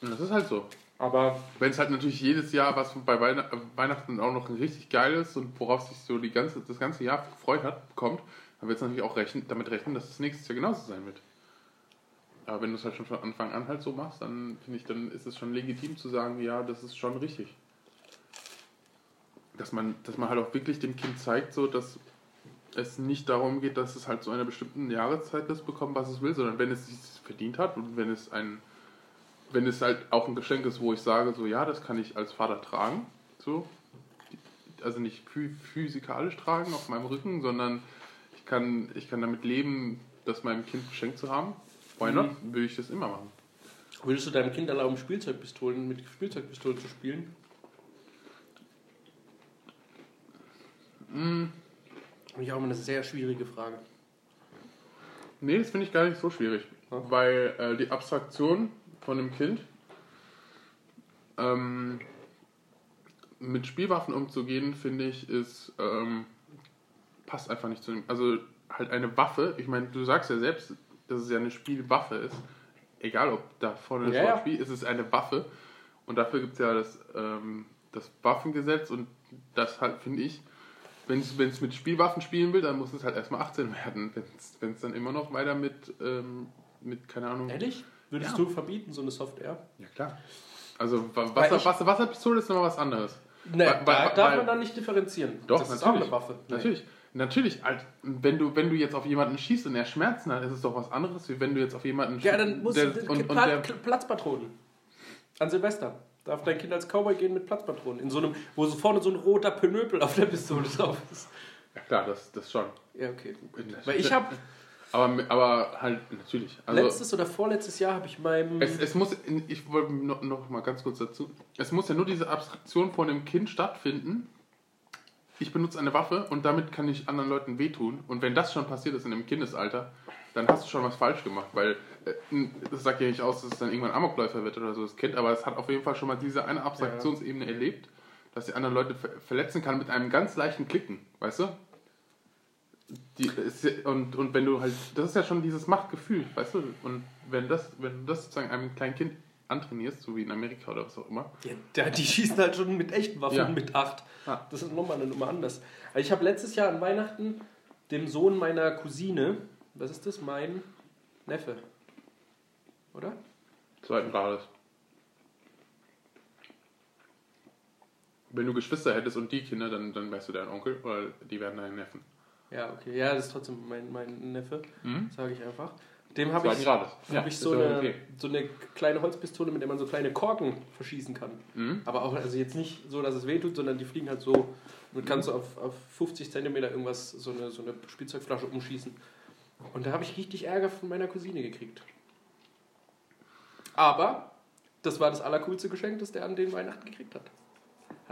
Das ist halt so. Aber Wenn es halt natürlich jedes Jahr was bei Weihn Weihnachten auch noch ein richtig geiles und worauf sich so die ganze, das ganze Jahr gefreut hat, kommt, dann wird es natürlich auch rechnen, damit rechnen, dass es nächstes Jahr genauso sein wird. Aber wenn du es halt schon von Anfang an halt so machst, dann finde ich, dann ist es schon legitim zu sagen, ja, das ist schon richtig. Dass man, dass man halt auch wirklich dem Kind zeigt, so dass es nicht darum geht, dass es halt zu einer bestimmten Jahreszeit das bekommt, was es will, sondern wenn es sich verdient hat und wenn es ein, wenn es halt auch ein Geschenk ist, wo ich sage, so ja, das kann ich als Vater tragen, so, also nicht phys- physikalisch tragen auf meinem Rücken, sondern ich kann, ich kann damit leben, das meinem Kind geschenkt zu haben. Why not? Würde ich das immer machen. Würdest du deinem Kind erlauben, Spielzeugpistolen mit Spielzeugpistolen zu spielen? Mm, Finde ich auch immer eine sehr schwierige Frage. Nee, das finde ich gar nicht so schwierig, Ja. weil äh, die Abstraktion von einem Kind ähm, mit Spielwaffen umzugehen, finde ich, ist ähm, passt einfach nicht zu dem. Also halt eine Waffe. Ich meine, du sagst ja selbst, dass es ja eine Spielwaffe ist. Egal, ob da vorne das Ja. Spiel ist, es ist eine Waffe. Und dafür gibt es ja das, ähm, das Waffengesetz und das halt, finde ich, wenn es mit Spielwaffen spielen will, dann muss es halt erstmal 18 werden. Wenn es dann immer noch weiter mit, ähm, mit keine Ahnung. Ehrlich? Würdest Ja. du verbieten, so eine Software? Ja, klar. Also Wasser, Wasser, Wasserpistole ist nochmal was anderes. Nee, Weil- da weil- darf weil- man dann nicht differenzieren. Doch, das ist natürlich. auch eine Waffe. Nee. Natürlich. Natürlich, halt, wenn du, wenn du jetzt auf jemanden schießt und er Schmerzen hat, ist es doch was anderes, wie wenn du jetzt auf jemanden Ja, dann muss der, und, und, und der, Platzpatronen. An Silvester. Darf dein Kind als Cowboy gehen mit Platzpatronen? In so einem, wo so vorne so ein roter Penöpel auf der Pistole drauf ist. Ja klar, das, das schon. Ja, okay. Weil ich habe Aber, aber halt, natürlich. Also, letztes oder vorletztes Jahr habe ich meinem. Es, es muss, ich wollte noch, noch mal ganz kurz dazu, es muss ja nur diese Abstraktion von dem Kind stattfinden. Ich benutze eine Waffe und damit kann ich anderen Leuten wehtun. Und wenn das schon passiert ist in einem Kindesalter, dann hast du schon was falsch gemacht, weil äh, das sagt ja nicht aus, dass es dann irgendwann Amokläufer wird oder so, das Kind, aber es hat auf jeden Fall schon mal diese eine Abstraktionsebene erlebt, dass die anderen Leute ver verletzen kann mit einem ganz leichten Klicken, weißt du? Die, ist, ja- und, und wenn du halt, das ist ja schon dieses Machtgefühl, weißt du? Und wenn das, wenn du das sozusagen einem kleinen Kind antrainierst, so wie in Amerika oder was auch immer, Ja, die schießen halt schon mit echten Waffen Ja. mit 8. Ah. Das ist nochmal eine Nummer anders. Ich habe letztes Jahr an Weihnachten dem Sohn meiner Cousine, was ist das? Mein Neffe. Oder? zweiten Grades. Wenn du Geschwister hättest und die Kinder, dann, dann wärst du dein Onkel oder die wären deine Neffen. Ja, okay. Ja, das ist trotzdem mein, mein Neffe, Mhm. sage ich einfach. Dem habe ich, hab ich ist so, ja eine, okay. so eine kleine Holzpistole, mit der man so kleine Korken verschießen kann. Mhm. Aber auch also jetzt nicht so, dass es wehtut, sondern die fliegen halt so. Und kannst du auf, auf 50 Zentimeter irgendwas, so eine, so eine Spielzeugflasche umschießen. Und da habe ich richtig Ärger von meiner Cousine gekriegt. Aber das war das allercoolste Geschenk, das der an den Weihnachten gekriegt hat.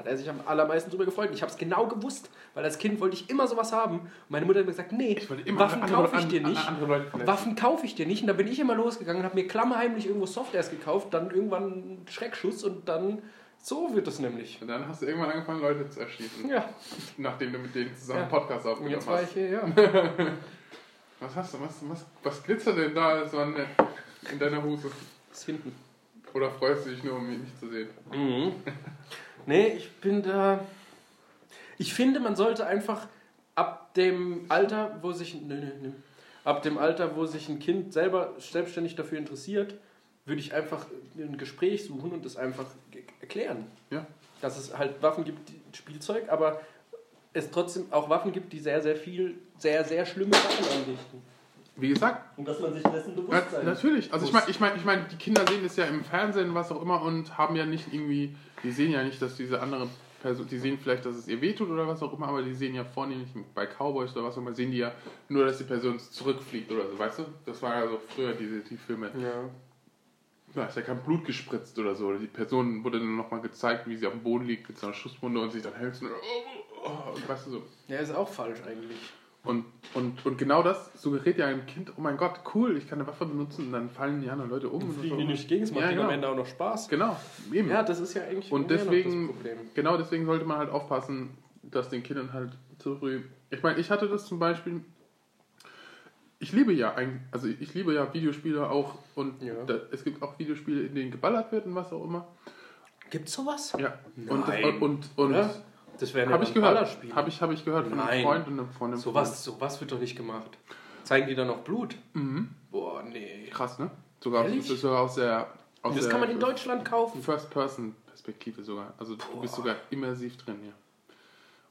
Hat er sich am allermeisten drüber gefreut. Und ich habe es genau gewusst, weil als Kind wollte ich immer sowas haben. Und meine Mutter hat mir gesagt, nee, Ich wollte immer Waffen kaufe ich dir nicht. Waffen kaufe ich dir nicht. Und da bin ich immer losgegangen und habe mir klammerheimlich irgendwo Softwares gekauft, dann irgendwann einen Schreckschuss und dann so wird es nämlich. Und dann hast du irgendwann angefangen, Leute zu erschießen, Ja, nachdem du mit denen zusammen Ja. einen Podcast aufgenommen jetzt war ich hast. hier, ja. Was hast du? Was, was, was glitzert denn da so an in deiner Hose? Das hinten. Oder freust du dich nur, um mich nicht zu sehen? Mhm. Nee, ich bin da. Ich finde, man sollte einfach ab dem Alter, wo sich. Nö, nö, nö. Ab dem Alter, wo sich ein Kind selber selbstständig dafür interessiert, würde ich einfach ein Gespräch suchen und das einfach erklären. Ja. Dass es halt Waffen gibt, Spielzeug, aber es trotzdem auch Waffen gibt, die sehr, sehr viel, sehr, sehr schlimme Sachen anrichten. Wie gesagt, Und dass man sich dessen Na, bewusst sein natürlich. Also ich meine, ich meine, ich meine, die Kinder sehen es ja im Fernsehen, was auch immer, und haben ja nicht irgendwie, die sehen ja nicht, dass diese andere Person, die sehen vielleicht, dass es ihr wehtut oder was auch immer, aber die sehen ja vornehmlich bei Cowboys oder was auch immer, sehen die ja nur, dass die Person zurückfliegt oder so, weißt du? Das war ja so früher diese die Filme. Ja. Da ist ja kein Blut gespritzt oder so. Die Person wurde dann nochmal gezeigt, wie sie auf dem Boden liegt mit so einer Schusswunde und sich dann hält und, oh, oh, und weißt du so. ja, ist auch falsch eigentlich. Und, und, und genau das suggeriert ja einem Kind, oh mein Gott, cool, ich kann eine Waffe benutzen und dann fallen die anderen Leute um. und Fliegen so. die nicht gegen, es macht Ja, genau. am Ende auch noch Spaß. Genau, eben. Ja, das ist ja eigentlich Und deswegen- das Problem. Genau deswegen sollte man halt aufpassen, dass den Kindern halt zu früh. Ich meine, ich hatte das zum Beispiel. Ich liebe ja ein, also ich liebe ja Videospiele auch und Ja. da, es gibt auch Videospiele, in denen geballert wird und was auch immer. Gibt's sowas? Ja. Und, Nein. und, und, und Oder? Das ich gehört. Ballerspiele. Habe ich, hab ich gehört von einem Nein. Freund und einem- von einem Sowas, sowas wird doch nicht gemacht. Zeigen die dann noch Blut? Freund. Mhm. Boah, nee. Krass, ne? Sogar, das ist sogar aus der, aus Das der kann man in Deutschland kaufen. First-Person-Perspektive sogar. Also du bist sogar immersiv drin, ja.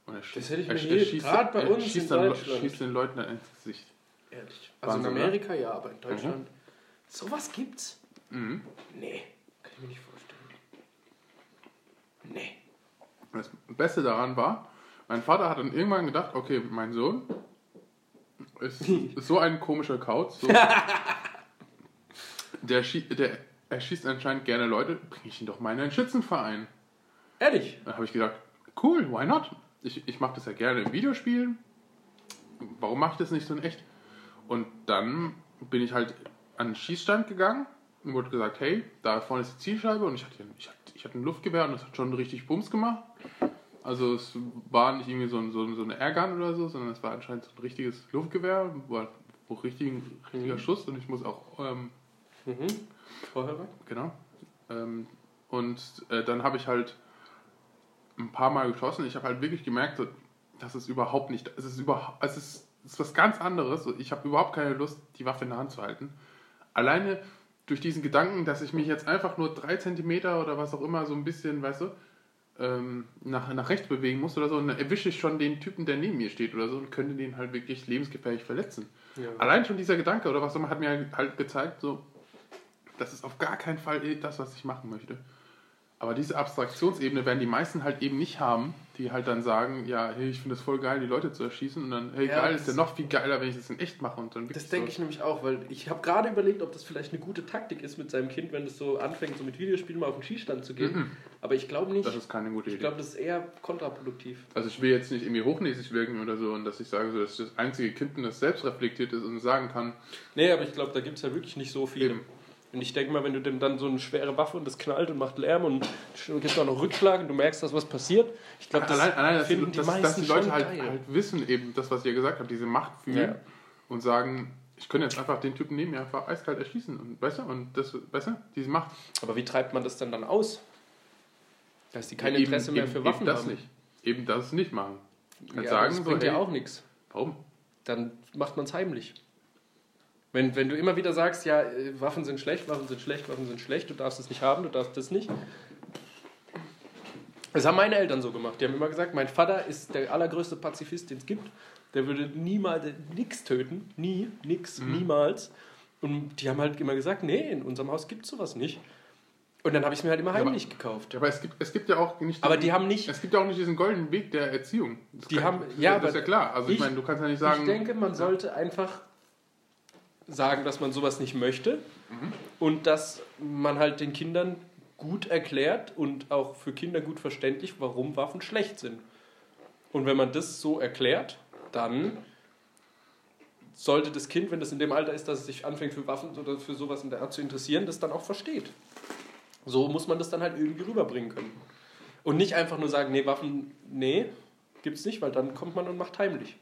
Und er schießt, hätte ich mir er hier- schießt, gerade bei uns schießt in dann, Deutschland. schießt den Leuten ins Gesicht. Ehrlich. Also in Wahnsinn, ne? Amerika ja, aber in Deutschland. Sowas gibt's? Mhm. Nee, kann ich mir nicht vorstellen. Nee. Das Beste daran war, mein Vater hat dann irgendwann gedacht, okay, mein Sohn ist, ist so ein komischer Kauz. So, der, schie der er schießt anscheinend gerne Leute, bringe ich ihn doch mal in einen Schützenverein. Ehrlich? Dann habe ich gesagt, cool, why not? Ich, ich mache das ja gerne im Videospielen. Warum mache ich das nicht so in echt? Und dann bin ich halt an den Schießstand gegangen und wurde gesagt, hey, da vorne ist die Zielscheibe und ich hatte, ich hatte, ich hatte ein Luftgewehr und das hat schon richtig Bums gemacht. Also es war nicht irgendwie so, ein, so, so eine Airgun oder so, sondern es war anscheinend so ein richtiges Luftgewehr, wo, wo richtig, richtiger Schuss und ich muss auch ähm, Mhm. Vorhörer? Genau. Ähm, und äh, dann habe ich halt ein paar Mal geschossen. Ich habe halt wirklich gemerkt, so, das ist überhaupt nicht, es ist überhaupt, es ist, es ist was ganz anderes. Ich habe überhaupt keine Lust, die Waffe in der Hand zu halten. Alleine durch diesen Gedanken, dass ich mich jetzt einfach nur drei Zentimeter oder was auch immer so ein bisschen, weißt du, ähm, nach, nach rechts bewegen muss oder so, und dann erwische ich schon den Typen, der neben mir steht oder so und könnte den halt wirklich lebensgefährlich verletzen. Ja. Allein schon dieser Gedanke oder was auch immer hat mir halt gezeigt, so, das ist auf gar keinen Fall das, was ich machen möchte. Aber diese Abstraktionsebene werden die meisten halt eben nicht haben, die halt dann sagen, ja, hey, ich finde es voll geil, die Leute zu erschießen und dann, hey, Ja, geil, ist ja noch viel geiler, wenn ich das in echt mache und dann Das denke so. ich nämlich auch, weil ich habe gerade überlegt, ob das vielleicht eine gute Taktik ist mit seinem Kind, wenn es so anfängt, so mit Videospielen mal auf den Schießstand zu gehen. Mhm. Aber ich glaube nicht. Das ist keine gute ich Idee. glaube, das ist eher kontraproduktiv. Also ich will jetzt nicht irgendwie hochnäsig wirken oder so und dass ich sage, so, dass das einzige Kind, das selbst reflektiert ist und sagen kann, Nee, aber ich glaube, da gibt es ja wirklich nicht so viele. Eben. Und ich denke mal, wenn du dem dann so eine schwere Waffe und das knallt und macht Lärm und gibt auch noch Rückschlag und du merkst, dass was passiert, ich glaube, das allein, allein dass, finden die, die dass, meisten dass die Leute schon halt, geil. halt wissen, eben das, was ihr gesagt habt, diese Macht fühlen Ja. und sagen, ich könnte jetzt einfach den Typen neben mir einfach eiskalt erschießen und weißt du, und das, weißt du, diese Macht. Aber wie treibt man das denn dann aus? Dass die kein Eben- Interesse mehr eben- für Waffen eben das haben. nicht. Eben das nicht machen. Ja, sagen, das so, bringt ja hey, auch nichts. Warum? Dann macht man es heimlich. Wenn, wenn du immer wieder sagst, ja, äh, Waffen sind schlecht, Waffen sind schlecht, Waffen sind schlecht, du darfst es nicht haben, du darfst das nicht. Das haben meine Eltern so gemacht. Die haben immer gesagt, mein Vater ist der allergrößte Pazifist, den es gibt. Der würde niemals nichts töten. Nie, nix, Mhm. niemals. Und die haben halt immer gesagt, nee, in unserem Haus gibt es sowas nicht. Und dann habe ich es mir halt immer aber- heimlich gekauft. Ja, aber es gibt, es gibt ja auch nicht. Aber die haben nicht. Es gibt ja auch nicht diesen goldenen Weg der Erziehung. Das Die kann, haben- ja, das ist aber ja klar. Also ich, ich- meine, du kannst ja nicht sagen. ich denke, man sollte einfach sagen, dass man sowas nicht möchte und dass man halt den Kindern gut erklärt und auch für Kinder gut verständlich, warum Waffen schlecht sind. Und wenn man das so erklärt, dann sollte das Kind, wenn das in dem Alter ist, dass es sich anfängt für Waffen oder für sowas in der Art zu interessieren, das dann auch versteht. So muss man das dann halt irgendwie rüberbringen können. Und nicht einfach nur sagen, nee, Waffen, nee, gibt's nicht, weil dann kommt man und macht heimlich.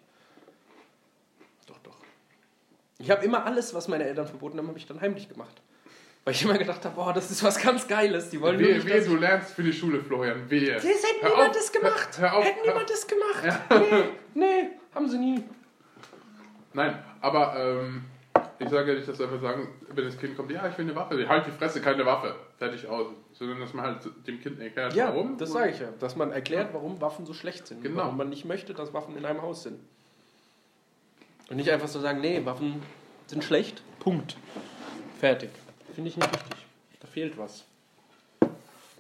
Ich habe immer alles, was meine Eltern verboten haben, habe ich dann heimlich gemacht. Weil ich immer gedacht habe, boah, das ist was ganz Geiles. Die wollen nur Wehe, nicht, wehe, du lernst für die Schule, Florian. Wehe. Das hätten Hör niemand das gemacht. Hör, hör auf. hätten hör, niemand das gemacht. Nee, nee, haben sie nie. Nein, aber ähm, ich sage ja nicht, dass wir einfach sagen, wenn das Kind kommt, ja, ich will eine Waffe. Halt die Fresse, keine Waffe. Fertig aus. Sondern dass man halt dem Kind erklärt, Ja, warum. das sage ich ja. Dass man erklärt, warum Waffen so schlecht sind. Genau. Warum man nicht möchte, dass Waffen in einem Haus sind. Und nicht einfach so sagen, nee, Waffen sind schlecht. Punkt. Fertig. Finde ich nicht richtig. Da fehlt was.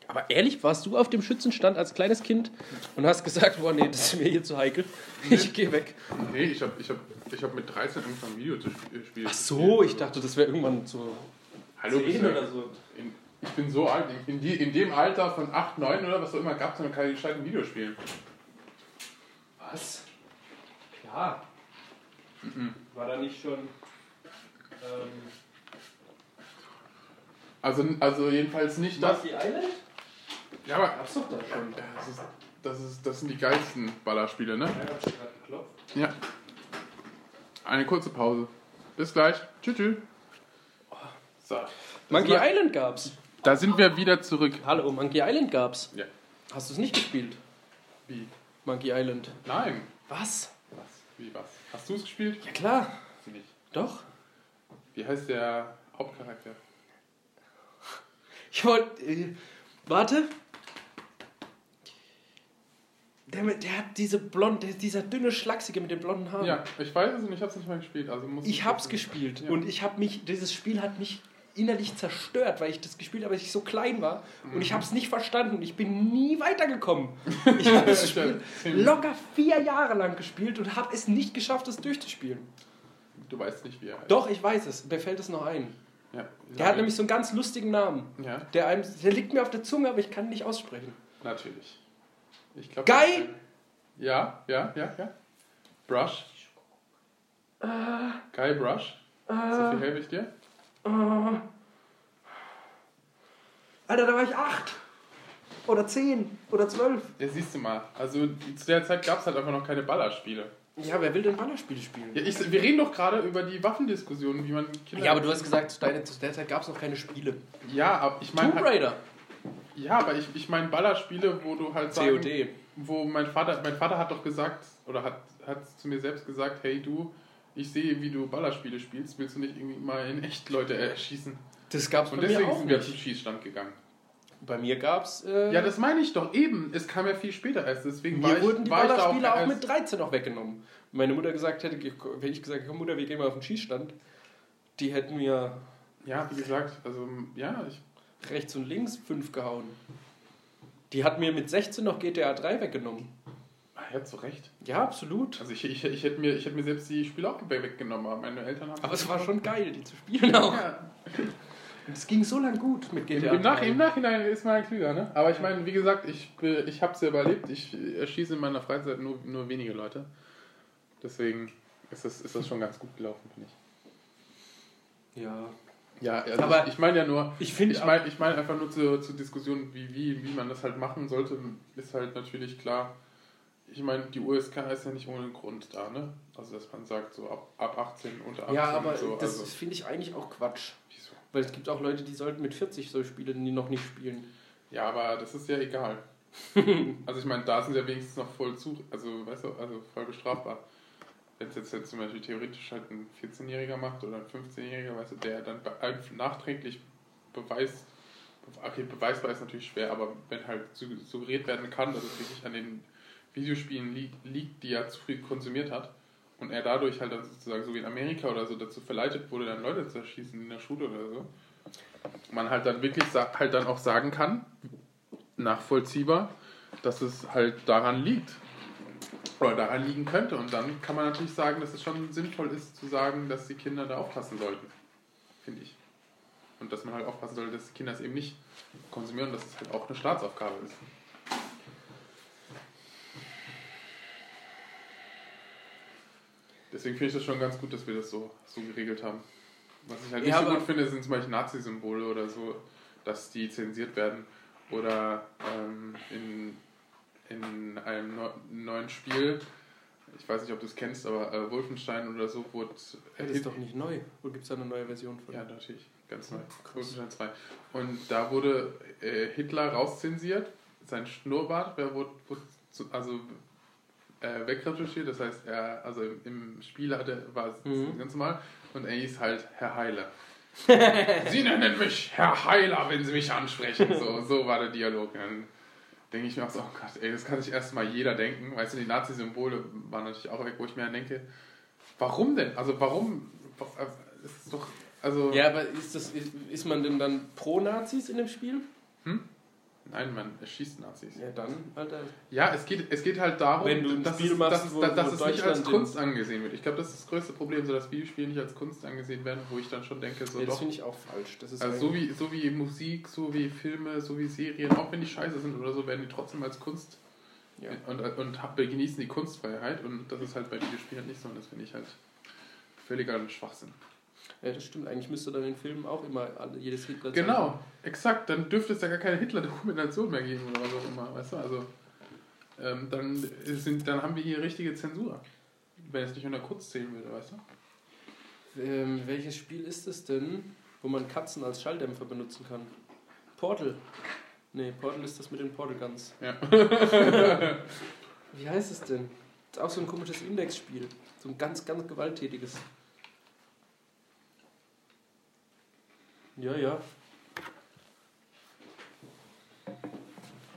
Aber ehrlich, warst du auf dem Schützenstand als kleines Kind und hast gesagt, boah, nee, das ist mir hier zu heikel. Ich gehe weg. Nee, ich habe ich hab, ich hab mit 13 angefangen, Video zu äh, spielen. Ach so, ich dachte, das wäre irgendwann so Hallo, 10 bist du- oder so. in, ich bin so alt, in, die, in dem Alter von 8, 9 oder was auch immer gab es noch keine gescheiten Videospiele. Was? Klar. War da nicht schon. Ähm, Also, also jedenfalls nicht das. Monkey Island? Ja, aber Gab's doch da schon. das, ist, das, ist, das sind die geilsten Ballerspiele, ne? Ja, hab schon gerade geklopft. Ja. Eine kurze Pause. Bis gleich. Tschüss. tschüss. So. Monkey wir- Island gab's. Da sind wir wieder zurück. Hallo, Monkey Island gab's. Ja. Hast du es nicht gespielt? Wie? Monkey Island. Nein. Was? Was? Wie was? Hast du es gespielt? Ja klar. Sie nicht. Doch. Wie heißt der Hauptcharakter? Ich wollte. Äh, warte. Der, mit- der hat diese blonde, dieser dünne Schlachsige mit den blonden Haaren. Ja, ich weiß es und ich habe es nicht mal gespielt. Also muss Ich hab's gespielt Ja. und ich habe mich, dieses Spiel hat mich innerlich zerstört, weil ich das gespielt habe, als ich so klein war und ich habe es nicht verstanden. Ich bin nie weitergekommen. Ich habe das Spiel locker vier Jahre lang gespielt und habe es nicht geschafft, es durchzuspielen. Du weißt nicht, wie er heißt. Doch, ich weiß es. Mir fällt es noch ein. Ja. Der hat nämlich so einen ganz lustigen Namen. Ja, Der, einem, der liegt mir auf der Zunge, aber ich kann ihn nicht aussprechen. natürlich. Ich glaub, Guy? Ja, ja, ja, ja. Brush. Äh. Guy Brush. so viel helfe ich dir. Alter, da war ich acht. Oder zehn. Oder zwölf. Ja, siehst du mal. Also zu der Zeit gab es halt einfach noch keine Ballerspiele. Ja, wer will denn Ballerspiele spielen? Ja, ich, wir reden doch gerade über die Waffendiskussion, wie man Kinder. Ja, aber du hast gesagt, zu deiner- zu der Zeit gab es noch keine Spiele. Ja, aber ich meine. Tomb Halt, Raider. ja, aber ich, ich meine Ballerspiele, wo du halt sagen, COD. wo mein Vater, mein Vater hat doch gesagt, oder hat, hat zu mir selbst gesagt, hey du, ich sehe, wie du Ballerspiele spielst, willst du nicht irgendwie mal in echt Leute erschießen? Das gab's Und bei mir deswegen auch sind wir nicht. zum Schießstand gegangen. Bei mir gab's. Äh, Ja, das meine ich doch eben. Es kam ja viel später erst, deswegen war mir ich, wurden die war ich da Ballerspiele auch, erst- mit 13 noch weggenommen. Meine Mutter gesagt hätte, wenn ich gesagt hätte, komm Mutter, wir gehen mal auf den Schießstand, die hätten mir Ja, wie gesagt, also ja, ich, rechts und links fünf gehauen. Die hat mir mit 16 noch GTA 3 weggenommen. Ja, zu Recht. Ja, absolut. Also ich, ich, ich, hätte mir, ich hätte mir selbst die Spiele auch weggenommen, aber meine Eltern haben... Aber es war schon geil, die zu spielen auch. Ja. Und es ging so lang gut mit Im, GTA im, Nach, 3. Im Nachhinein ist man klüger, ne? Aber ich meine, wie gesagt, ich, ich habe es ja überlebt. Ich erschieße in meiner Freizeit nur, nur wenige Leute. Deswegen ist das, ist das schon ganz gut gelaufen, finde ich. Ja. Ja, also Aber ich, ich meine ja nur, Ich finde ich meine ich mein einfach nur zur, zur Diskussion, wie, wie, wie man das halt machen sollte, ist halt natürlich klar. Ich meine, die USK ist ja nicht ohne Grund da, ne? Also, dass man sagt, so ab, ab 18, unter 18 Ja, aber so. das also, finde ich eigentlich auch Quatsch. wieso? Weil es gibt auch Leute, die sollten mit 40 so spielen, die noch nicht spielen. Ja, aber das ist ja egal. also ich meine, da sind ja wenigstens noch voll zu, also weißt du, also voll bestrafbar. Wenn es jetzt, jetzt zum Beispiel theoretisch halt ein 14-Jähriger macht oder ein 15-Jähriger, weißt du, der dann ein- nachträglich beweist, okay, beweisbar ist natürlich schwer, aber wenn halt su- suggeriert werden kann, dass es wirklich an den Videospielen li liegt, die er zu früh konsumiert hat und er dadurch halt sozusagen so wie in Amerika oder so dazu verleitet wurde, dann Leute zu erschießen in der Schule oder so, man halt dann wirklich halt dann auch sagen kann, nachvollziehbar, dass es halt daran liegt. Oder daran liegen könnte. Und dann kann man natürlich sagen, dass es schon sinnvoll ist zu sagen, dass die Kinder da aufpassen sollten. Finde ich. Und dass man halt aufpassen sollte, dass die Kinder es eben nicht konsumieren, dass es halt auch eine Staatsaufgabe ist. Deswegen finde ich das schon ganz gut, dass wir das so, so geregelt haben. Was ich halt nicht Ja, so gut finde, sind zum Beispiel Nazi-Symbole oder so, dass die zensiert werden. Oder ähm, in, in einem neu- neuen Spiel, ich weiß nicht, ob du es kennst, aber äh, Wolfenstein oder so wurde. Das ist doch nicht neu. Oder gibt es da eine neue Version von? Ja, natürlich, ganz neu. Krass. Wolfenstein 2. Und da wurde äh, Hitler rauszensiert, sein Schnurrbart, wurde, wurde also äh, wegretuschiert, das heißt, er, also im, im Spiel hatte, war es Mhm. ganz normal und er hieß halt Herr Heiler. Sie nennen mich Herr Heiler, wenn Sie mich ansprechen. So, so war der Dialog. Und dann denke ich mir auch so, oh Gott, ey, das kann sich erstmal jeder denken. Weißt du, die Nazi-Symbole waren natürlich auch weg, wo ich mir dann denke, warum denn? Also warum? Es ist doch, also... Ja, aber ist, das, ist, ist man denn dann pro Nazis in dem Spiel? Nein, man erschießt Nazis. Ja, dann, Alter. Ja, es geht, es geht halt darum, Wenn du ein dass, Spiel es, machst, dass, wo- dass, dass es nicht als Kunst angesehen wird. Ich glaube, das ist das größte Problem, so dass Videospiele nicht als Kunst angesehen werden, wo ich dann schon denke, so Ja, das finde ich auch falsch. Das ist Also so wie, so wie Musik, so wie Filme, so wie Serien, auch wenn die scheiße sind oder so, werden die trotzdem als Kunst ja. und, und hab- genießen die Kunstfreiheit und das ist halt bei Videospielen nicht so und das finde ich halt völliger Schwachsinn. Ja, das stimmt. Eigentlich müsste dann in Filmen auch immer jedes Hitler Genau, exakt. Dann dürfte es ja gar keine Hitler-Dokumentation mehr geben oder was auch immer, weißt du? Also ähm, dann, sind, dann haben wir hier richtige Zensur. Wenn es nicht unter Kurz zählen würde, weißt du? Ähm, welches Spiel ist es denn, wo man Katzen als Schalldämpfer benutzen kann? Portal. Nee, Portal ist das mit den Portal Guns. Ja. Wie heißt es denn? Das ist auch so ein komisches Indexspiel. So ein ganz, ganz gewalttätiges. Ja, ja.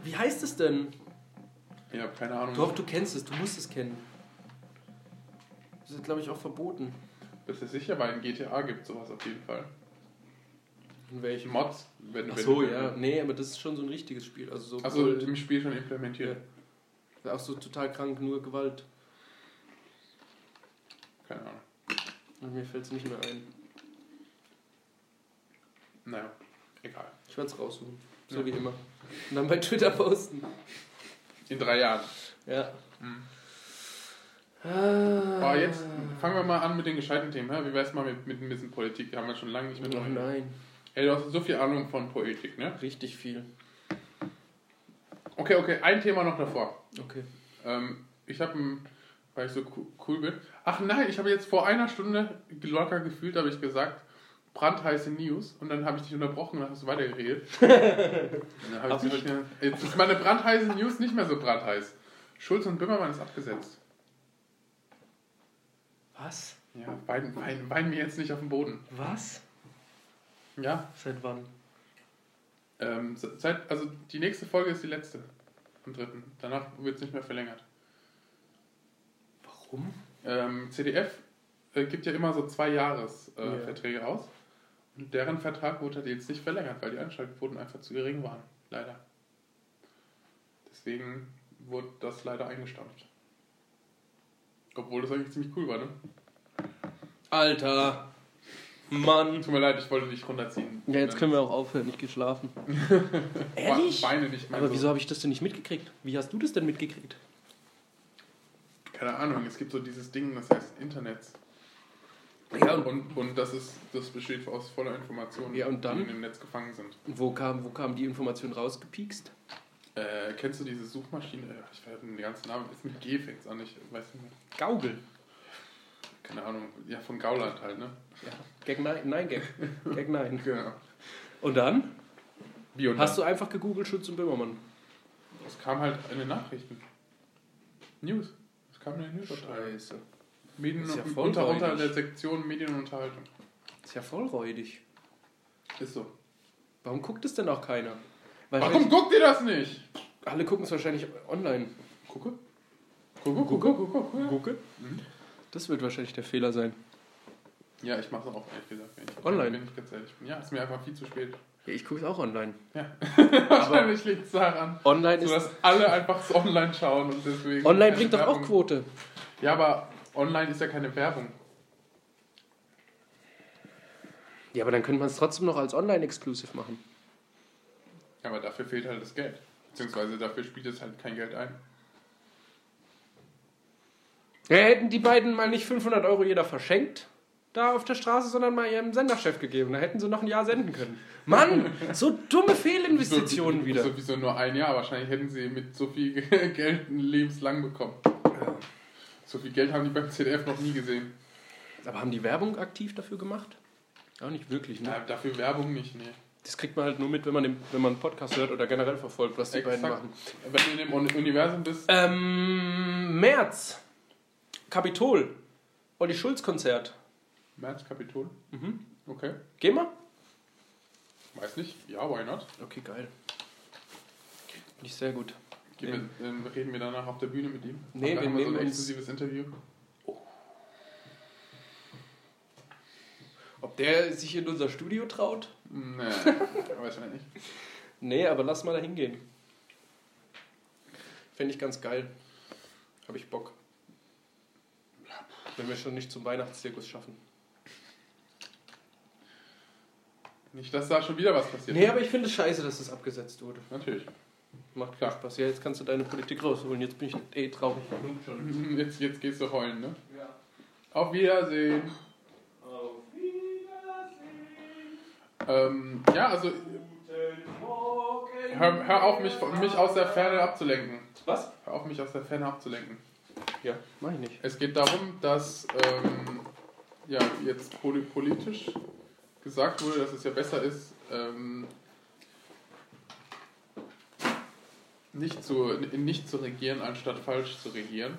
Wie heißt es denn? Ich habe keine Ahnung. Doch, du kennst es, du musst es kennen. Das ist, glaube ich, auch verboten. Das ist sicher, weil in GTA gibt sowas auf jeden Fall. In welchem? Mods, wenn Ach wenn so, wenn- ja. Nee, aber das ist schon so ein richtiges Spiel. Also so Also im Spiel schon implementiert. Ja. Auch so total krank, nur Gewalt. Keine Ahnung. Und mir fällt es nicht mehr ein. Naja, egal. Ich werde es raussuchen. So Ja. wie immer. Und dann bei Twitter posten. In drei Jahren. Ja. Mhm. Ah. Aber jetzt fangen wir mal an mit den gescheiten Themen. Wie wär's mal mit, mit ein bisschen Politik? Da haben wir schon lange nicht mehr Oh nein. Ey, du hast so viel Ahnung von Politik, ne? Richtig viel. Okay, okay, ein Thema noch davor. Okay. Ähm, ich habe, weil ich so coo- cool bin. Ach nein, ich habe jetzt vor einer Stunde locker gefühlt, habe ich gesagt, brandheiße News. Und dann habe ich dich unterbrochen und dann hast du weitergeredet. Und dann hab Hab ich gesagt, jetzt ist meine brandheiße News nicht mehr so brandheiß. Schulz und Böhmermann ist abgesetzt. Was? Ja, weinen, weinen, weinen mir jetzt nicht auf den Boden. Was? Ja, Seit wann? ähm, se- seit, also die nächste Folge ist die letzte. Am dritten. Danach wird es nicht mehr verlängert. Warum? Ähm, CDF äh, gibt ja immer so zwei Jahresverträge äh. Verträge aus. Und deren Vertrag wurde halt jetzt nicht verlängert, weil die Einschaltquoten einfach zu gering waren. Leider. Deswegen wurde das leider eingestampft. Obwohl das eigentlich ziemlich cool war, ne? Alter. Mann. Tut mir leid, ich wollte dich runterziehen. Ja, jetzt können wir auch aufhören. Ich gehe schlafen. Ehrlich? Beine nicht mehr Aber so. wieso habe ich das denn nicht mitgekriegt? Wie hast du das denn mitgekriegt? Keine Ahnung, es gibt so dieses Ding, das heißt Internet. Ja, und Und, das, ist, das besteht aus voller Informationen, Ja, und dann? die in dem Netz gefangen sind. wo kam, wo kam die Information rausgepiekst? Äh, kennst du diese Suchmaschine? Äh, Ich weiß den ganzen Namen. Ist mit G fängt's an, ich weiß nicht mehr. Gaugel. Keine Ahnung. Ja, von Gauland halt, ne? Ja. Gag nein, nein, Gag. Gag nein. Genau. Und dann? Wie und Hast du einfach gegoogelt Schutz und Böhmermann? Es kam halt in den Nachrichten. News. Es kam in den News. Scheiße. Medien Ist ja unter, unter der Sektion Medien und Unterhaltung. Ist ja voll räudig. Ist so. Warum guckt es denn auch keiner? Weil Warum guckt ihr das nicht? alle gucken es wahrscheinlich online. Gucke. Gucke, gucke, gucke, gucke. Gucke? Mhm. Das wird wahrscheinlich der Fehler sein. Ja, ich mache es auch, ehrlich gesagt. Wenn ich, Online? Wenn ich ganz ehrlich bin. Ja, ist mir einfach viel zu spät. Ja, ich gucke es auch online. Ja. Wahrscheinlich liegt es daran. Online So ist. dass alle einfach online schauen und deswegen. Online bringt doch auch. Quote. Ja, aber online ist ja keine Werbung. Ja, aber dann könnte man es trotzdem noch als Online-Exclusive machen. Ja, aber dafür fehlt halt das Geld. Beziehungsweise dafür spielt es halt kein Geld ein. Ja, hätten die beiden mal nicht 500 Euro jeder verschenkt, da auf der Straße, sondern mal ihrem Senderchef gegeben. Da hätten sie noch ein Jahr senden können. Mann, so dumme Fehlinvestitionen so, wieder. So, wieso nur ein Jahr? Wahrscheinlich hätten sie mit so viel Geld lebenslang bekommen. So viel Geld haben die beim CDF noch nie gesehen. Aber haben die Werbung aktiv dafür gemacht? Auch nicht wirklich, ne? Ja, dafür Werbung nicht, nee. Das kriegt man halt nur mit, wenn man, den, wenn man einen Podcast hört oder generell verfolgt, was die Exakt. beiden machen. Wenn du in dem Uni- Universum bist, Ähm, März. Kapitol. Olli Schulz-Konzert. März Kapitol. Mhm. Okay. Gehen wir? Weiß nicht. Ja, why not? Okay, geil. Finde ich sehr gut. Gehen wir, ähm, reden wir danach auf der Bühne mit ihm? Nee, Haben wir wir so ein exklusives Interview. Ob der sich in unser Studio traut? Nee, wahrscheinlich nicht. Nee, aber lass mal da hingehen. Fände ich ganz geil. Habe ich Bock. Wenn wir schon nicht zum Weihnachtszirkus schaffen. Nicht, dass da schon wieder was passiert. Nee, aber ich finde es scheiße, dass das abgesetzt wurde. Natürlich. Macht Klar. keinen Spaß. Ja, jetzt kannst du deine Politik rausholen. Jetzt bin ich eh traurig genug schon. Jetzt, jetzt gehst du heulen, ne? Ja. Auf Wiedersehen. Auf Wiedersehen. Ähm, ja, also hör, hör auf, mich, mich aus der Ferne abzulenken. Was? Hör auf, mich aus der Ferne abzulenken. Ja, mach ich nicht. Es geht darum, dass ähm, ja, jetzt poli- politisch gesagt wurde, dass es ja besser ist, ähm, nicht, zu, nicht zu regieren, anstatt falsch zu regieren.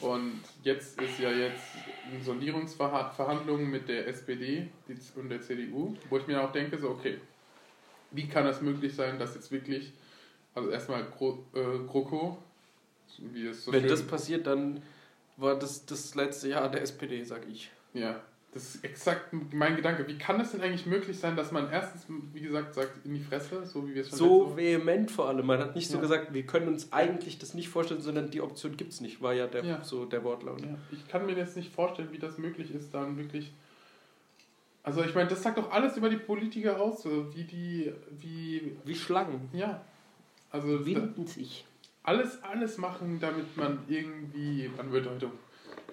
Und jetzt ist ja jetzt eine Sondierungsverhandlung mit der SPD und der CDU, wo ich mir auch denke, so okay, wie kann es möglich sein, dass jetzt wirklich Also erstmal Gro äh, GroKo, wie es so Wenn schön- das passiert, dann war das das letzte Jahr der SPD, sag ich. Ja, das ist exakt mein Gedanke. Wie kann es denn eigentlich möglich sein, dass man erstens, wie gesagt, sagt, in die Fresse, so wie wir es schon So vehement vor allem. Man hat nicht so Ja. gesagt, wir können uns eigentlich das nicht vorstellen, sondern die Option gibt es nicht, war ja, der, Ja. so der Wortlaut. Ja, ich kann mir jetzt nicht vorstellen, wie das möglich ist, dann wirklich. Also ich meine, das sagt doch alles über die Politiker aus, so wie die, wie, Wie Schlangen. ja, also Winden sich. alles, alles machen, damit man irgendwie an Bedeutung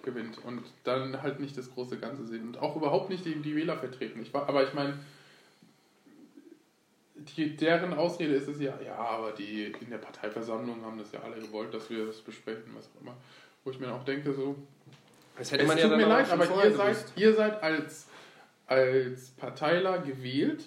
gewinnt und dann halt nicht das große Ganze sehen und auch überhaupt nicht die, die Wähler vertreten. Ich, aber ich meine, die, deren Ausrede ist es ja, ja, aber die in der Parteiversammlung haben das ja alle gewollt, dass wir das besprechen, was auch immer. Wo ich mir auch denke, so, Das es tut mir leid, aber ihr seid, ihr seid als, als Parteiler gewählt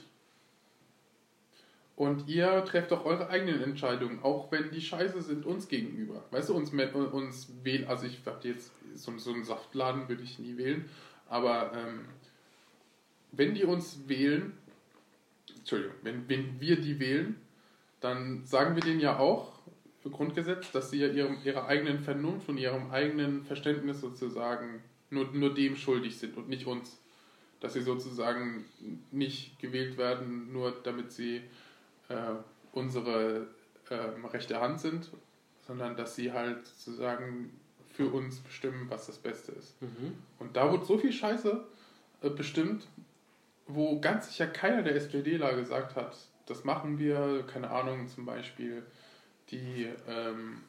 und ihr trefft doch eure eigenen Entscheidungen, auch wenn die scheiße sind uns gegenüber. Weißt du, uns, uns wählen, also ich hab jetzt so, so einen Saftladen würde ich nie wählen, aber ähm, wenn die uns wählen, Entschuldigung, wenn, wenn wir die wählen, dann sagen wir denen ja auch für Grundgesetz, dass sie ja ihrem, ihrer eigenen Vernunft und ihrem eigenen Verständnis sozusagen nur, nur dem schuldig sind und nicht uns. Dass sie sozusagen nicht gewählt werden, nur damit sie äh, unsere ähm, rechte Hand sind, sondern dass sie halt sozusagen für uns bestimmen, was das Beste ist. Mhm. Und da wurde so viel Scheiße äh, bestimmt, wo ganz sicher keiner der SPDler gesagt hat, das machen wir, keine Ahnung, zum Beispiel die ähm,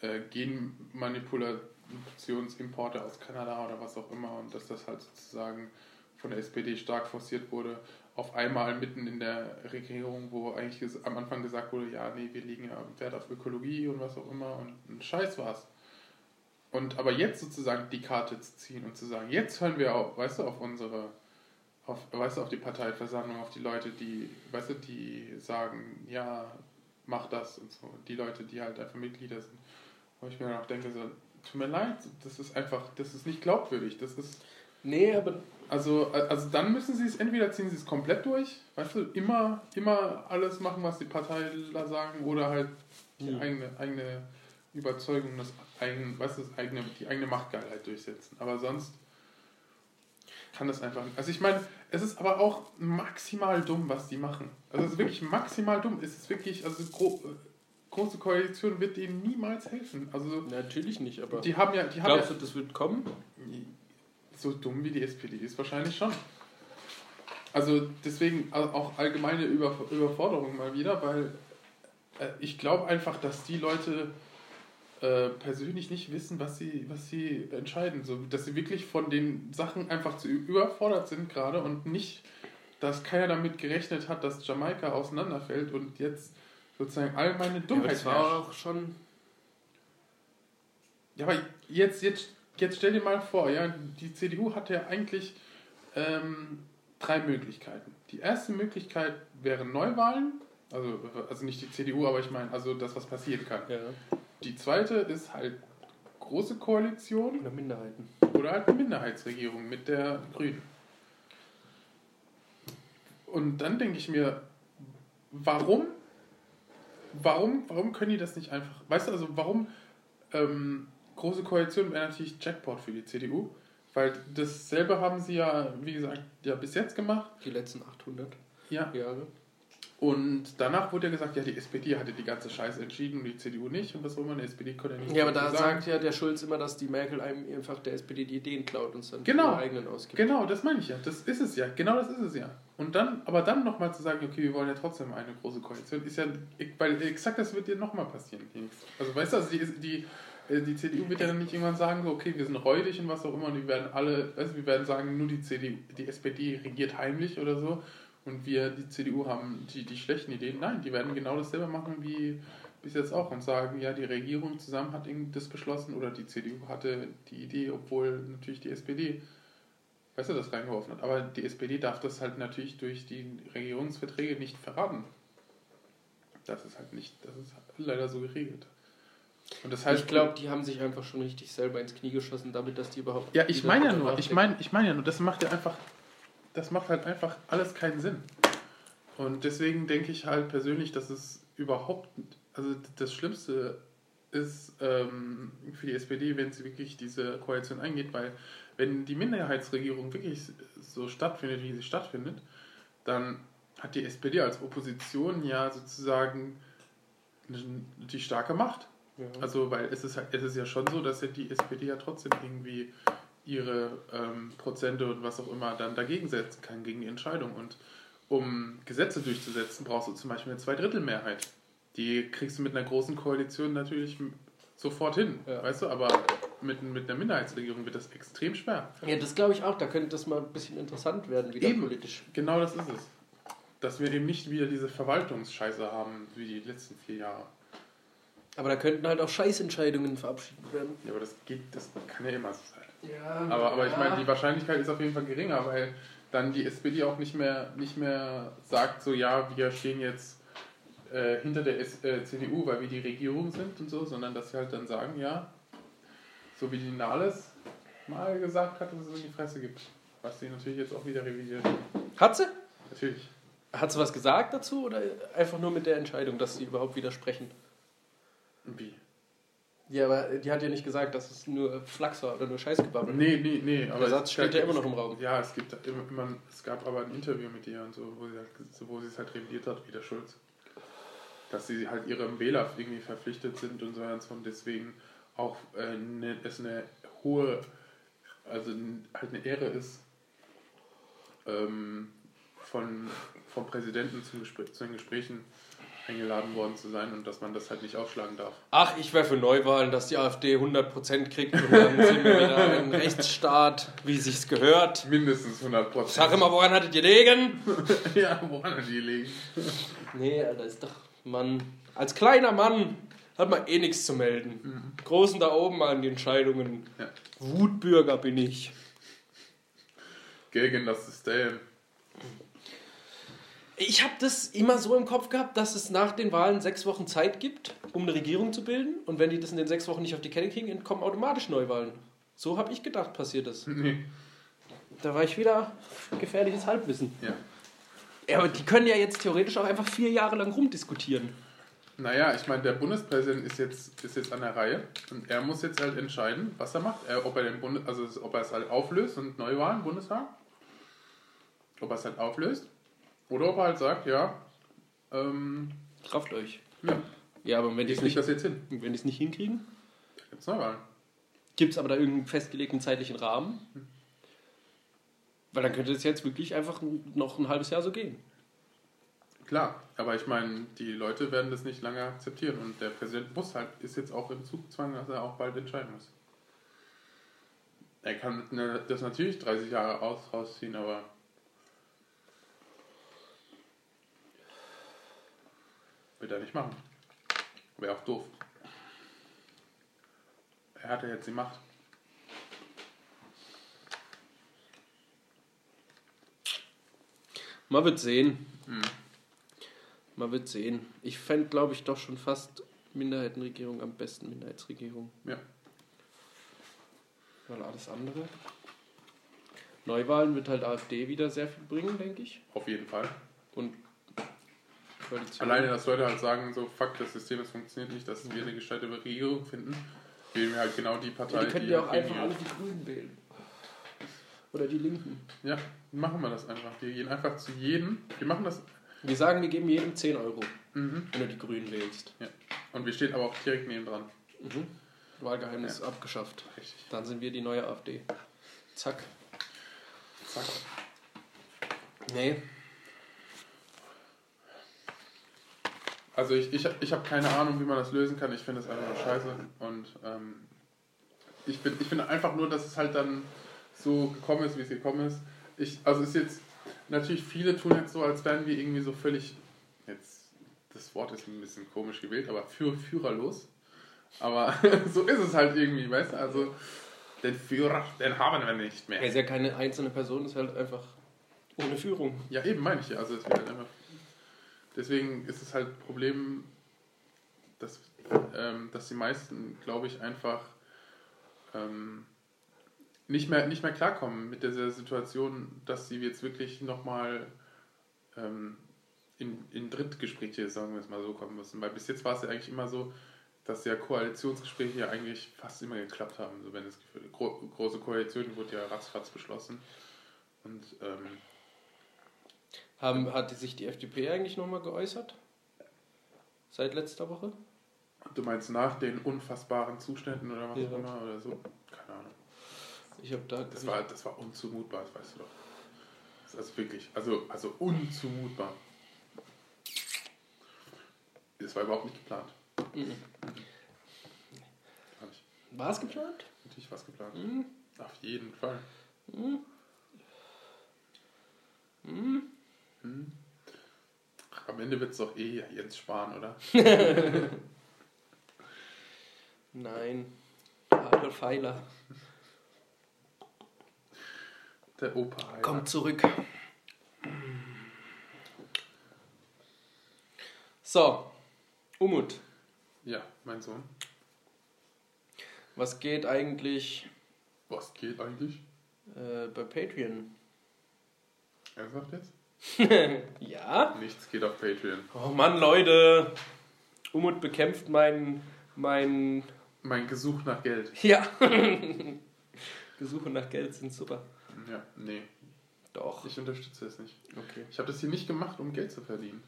äh, Genmanipulationsimporte aus Kanada oder was auch immer und dass das halt sozusagen von der SPD stark forciert wurde, auf einmal mitten in der Regierung, wo eigentlich am Anfang gesagt wurde, ja, nee, wir legen ja Wert auf Ökologie und was auch immer und ein Scheiß war's. Und aber jetzt sozusagen die Karte zu ziehen und zu sagen, jetzt hören wir auf, weißt du, auf unsere, auf, weißt du, auf die Parteiversammlung, auf die Leute, die, weißt du, die sagen, ja, mach das und so. Die Leute, die halt einfach Mitglieder sind. Wo ich mir dann auch denke, so, tut mir leid, das ist einfach, das ist nicht glaubwürdig. Das ist, Nee, aber also, also dann müssen sie es, entweder ziehen sie es komplett durch, weißt du, immer, immer alles machen, was die Parteiler sagen, oder halt die Mhm. eigene, eigene Überzeugung, das eigen, weißt du, das eigene, die eigene Machtgeilheit durchsetzen. Aber sonst kann das einfach nicht. Also ich meine, es ist aber auch maximal dumm, was die machen. Also es ist wirklich maximal dumm. Es ist wirklich, also gro große Koalition wird denen niemals helfen. Also natürlich nicht, aber die haben ja, die haben glaubst ja, du, das wird kommen? So dumm wie die SPD ist wahrscheinlich schon. Also deswegen au- auch allgemeine Über Überforderung mal wieder, weil äh, ich glaube einfach, dass die Leute äh, persönlich nicht wissen, was sie, was sie entscheiden. So, dass sie wirklich von den Sachen einfach zu überfordert sind gerade und nicht, dass keiner damit gerechnet hat, dass Jamaika auseinanderfällt und jetzt sozusagen allgemeine Ja, aber Dummheit das war auch schon. ja, aber jetzt, jetzt, jetzt stell dir mal vor, ja, die CDU hat ja eigentlich ähm, drei Möglichkeiten. Die erste Möglichkeit wären Neuwahlen, also, also nicht die CDU, aber ich meine, also das, was passieren kann. Ja. Die zweite ist halt große Koalition Oder Minderheiten. oder halt eine Minderheitsregierung mit der Grünen. Und dann denke ich mir, warum, warum, warum können die das nicht einfach, weißt du, also warum ähm, große Koalition wäre natürlich Jackpot für die CDU, weil dasselbe haben sie ja, wie gesagt, ja bis jetzt gemacht. Die letzten 800 Ja. Jahre. Und danach wurde ja gesagt, ja, die SPD hatte die ganze Scheiße entschieden und die CDU nicht und was auch immer, die SPD konnte ja nicht Ja, aber da sagen. sagt ja der Schulz immer, dass die Merkel einem einfach der SPD die Ideen klaut und es dann Genau. eigenen ausgibt. Genau, das meine ich ja. Das ist es ja. Genau das ist es ja. Und dann, aber dann nochmal zu sagen, okay, wir wollen ja trotzdem eine große Koalition, ist ja, weil exakt das wird dir nochmal passieren. Also weißt du, also die, die, die CDU wird ja dann nicht irgendwann sagen, so, okay, wir sind räudig und was auch immer, und die werden alle, du, wir werden sagen, nur die CDU, die SPD regiert heimlich oder so und wir, die CDU, haben die, die schlechten Ideen. Nein, die werden genau dasselbe machen wie bis jetzt auch und sagen, ja, die Regierung zusammen hat das beschlossen oder die CDU hatte die Idee, obwohl natürlich die SPD du, das reingeworfen hat. Aber die SPD darf das halt natürlich durch die Regierungsverträge nicht verraten. Das ist halt nicht, das ist leider so geregelt. Und das heißt, ich glaube, die haben sich einfach schon richtig selber ins Knie geschossen, damit dass die überhaupt. ja, ich meine ja nur, ich meine, ich meine ja nur, das macht ja einfach, das macht halt einfach alles keinen Sinn. Und deswegen denke ich halt persönlich, dass es überhaupt, also das Schlimmste ist ähm, für die SPD, wenn sie wirklich diese Koalition eingeht, weil wenn die Minderheitsregierung wirklich so stattfindet, wie sie stattfindet, dann hat die SPD als Opposition ja sozusagen die starke Macht. Ja. Also, weil es ist, halt, es ist ja schon so, dass ja die SPD ja trotzdem irgendwie ihre ähm, Prozente und was auch immer dann dagegen setzen kann, gegen die Entscheidung. Und um Gesetze durchzusetzen, brauchst du zum Beispiel eine Zweidrittelmehrheit. Die kriegst du mit einer großen Koalition natürlich sofort hin, ja. weißt du, aber mit, mit einer Minderheitsregierung wird das extrem schwer. Ja, das glaube ich auch, da könnte das mal ein bisschen interessant werden, wieder eben, politisch. Genau das ist es. Dass wir eben nicht wieder diese Verwaltungsscheiße haben, wie die letzten vier Jahre. Aber da könnten halt auch Scheißentscheidungen verabschiedet werden. Ja, aber das geht, das kann ja immer so sein. Ja, aber, aber ich meine, die Wahrscheinlichkeit ist auf jeden Fall geringer, weil dann die SPD auch nicht mehr, nicht mehr sagt, so ja, wir stehen jetzt äh, hinter der S äh, CDU, weil wir die Regierung sind und so, sondern dass sie halt dann sagen, ja, so wie die Nahles mal gesagt hat, dass es in die Fresse gibt. Was sie natürlich jetzt auch wieder revidiert. Hat sie? Natürlich. Hat sie was gesagt dazu oder einfach nur mit der Entscheidung, dass sie überhaupt widersprechen? Wie? Ja, aber die hat ja nicht gesagt, dass es nur Flachs war oder nur Scheißgebabbel. Nee, nee, nee. Aber der Satz steht ja immer noch im Raum. Ja, es, gibt immer, immer, es gab aber ein Interview mit ihr und so, wo sie, halt, wo sie es halt revidiert hat, wie der Schulz. Dass sie halt ihrem Wähler irgendwie verpflichtet sind und so und deswegen auch äh, ne, es eine hohe, also halt eine Ehre ist, ähm, von, vom Präsidenten zum Gespräch, zu den Gesprächen eingeladen worden zu sein und dass man das halt nicht ausschlagen darf. Ach, ich wäre für Neuwahlen, dass die AfD 100% kriegt und dann sind wir wieder ein Rechtsstaat, wie sich's gehört. Mindestens 100%. Sag immer, woran hattet ihr liegen? ja, woran hattet ihr liegen? nee, Alter, ist doch, Mann, als kleiner Mann hat man eh nichts zu melden. Mhm. Großen da oben an die Entscheidungen. Ja. Wutbürger bin ich. Gegen das System. Ich habe das immer so im Kopf gehabt, dass es nach den Wahlen sechs Wochen Zeit gibt, um eine Regierung zu bilden. Und wenn die das in den sechs Wochen nicht auf die Kette kriegen, kommen automatisch Neuwahlen. So habe ich gedacht, passiert das. Nee. Da war ich wieder gefährliches Halbwissen. Ja. ja. Aber die können ja jetzt theoretisch auch einfach vier Jahre lang rumdiskutieren. Naja, ich meine, der Bundespräsident ist jetzt, ist jetzt an der Reihe und er muss jetzt halt entscheiden, was er macht. Er, ob, er den Bundes, also ob er es halt auflöst und Neuwahlen, Bundestag. Ob er es halt auflöst oder ob er halt sagt, ja. Ähm, Kraft euch. Ja. Ja, aber wenn die es nicht, das jetzt hin. Wenn die es nicht hinkriegen? Gibt es Neuwahlen. Gibt es aber da irgendeinen festgelegten zeitlichen Rahmen? Hm. Weil dann könnte es jetzt wirklich einfach noch ein halbes Jahr so gehen. Klar, aber ich meine, die Leute werden das nicht lange akzeptieren und der Präsident muss halt, ist jetzt auch im Zugzwang, dass er auch bald entscheiden muss. Er kann das natürlich 30 Jahre aus, rausziehen, aber Wird er nicht machen. Wäre auch doof. Er hatte jetzt die Macht. Man wird sehen. Hm. Man wird sehen. Ich fände, glaube ich, doch schon fast Minderheitenregierung am besten Minderheitsregierung. Ja. Weil alles andere. Neuwahlen wird halt AfD wieder sehr viel bringen, denke ich. Auf jeden Fall. Und Koalition. Alleine, dass Leute halt sagen, so, fuck, das System, das funktioniert nicht, dass wir eine gescheite Regierung finden, wählen wir halt genau die Partei, ja, die können ja auch einfach alle die Grünen wählen. Oder die Linken. Ja, machen wir das einfach. Wir gehen einfach zu jedem, wir machen das... Wir sagen, wir geben jedem 10 Euro, mhm. wenn du die Grünen wählst. Ja. Und wir stehen aber auch direkt neben dran. Mhm. Wahlgeheimnis ja. abgeschafft. Richtig. Dann sind wir die neue AfD. Zack. Zack. Nee, Also ich, ich, ich habe keine Ahnung, wie man das lösen kann. Ich finde es einfach nur scheiße. Und ähm, ich, bin, ich finde einfach nur, dass es halt dann so gekommen ist, wie es gekommen ist. Ich, also ist jetzt, natürlich viele tun jetzt so, als wären wir irgendwie so völlig, jetzt, das Wort ist ein bisschen komisch gewählt, aber für, führerlos. Aber so ist es halt irgendwie, weißt du? Also den Führer, den haben wir nicht mehr. Er ist ja keine einzelne Person, ist halt einfach ohne Führung. Ja, eben meine ich ja. Also es wird halt einfach deswegen ist es halt ein Problem, dass, ähm, dass die meisten, glaube ich, einfach ähm, nicht, mehr, nicht mehr klarkommen mit dieser Situation, dass sie jetzt wirklich nochmal ähm, in, in Drittgespräche, sagen wir es mal so, kommen müssen. Weil bis jetzt war es ja eigentlich immer so, dass ja Koalitionsgespräche ja eigentlich fast immer geklappt haben. So wenn es gro große Koalition wurde ja ratzfatz beschlossen. Und ähm, Haben, hat sich die FDP eigentlich nochmal geäußert? Seit letzter Woche? du meinst nach den unfassbaren Zuständen oder was Ja. auch immer oder so? Keine Ahnung. Ich habe da. Das war, das war unzumutbar, das weißt du doch. Das ist also wirklich, also, also unzumutbar. Das war überhaupt nicht geplant. Mhm. War es geplant? Natürlich war es geplant. Mhm. Auf jeden Fall. Mhm. Mhm. Hm. Ach, Am Ende wird es doch eh Jens sparen, oder? Nein. Adolf Feiler. Der Opa. Heiler. Kommt zurück. So, Umut, Ja, mein Sohn. was geht eigentlich Was geht eigentlich? äh, bei Patreon? Ernsthaft jetzt? ja? Nichts geht auf Patreon. Oh Mann, Leute. Umut bekämpft mein, mein, Mein Gesuch nach Geld. ja. Gesuche nach Geld sind super. Ja, nee. Doch. Ich unterstütze es nicht. Okay. Ich habe das hier nicht gemacht, um Geld zu verdienen.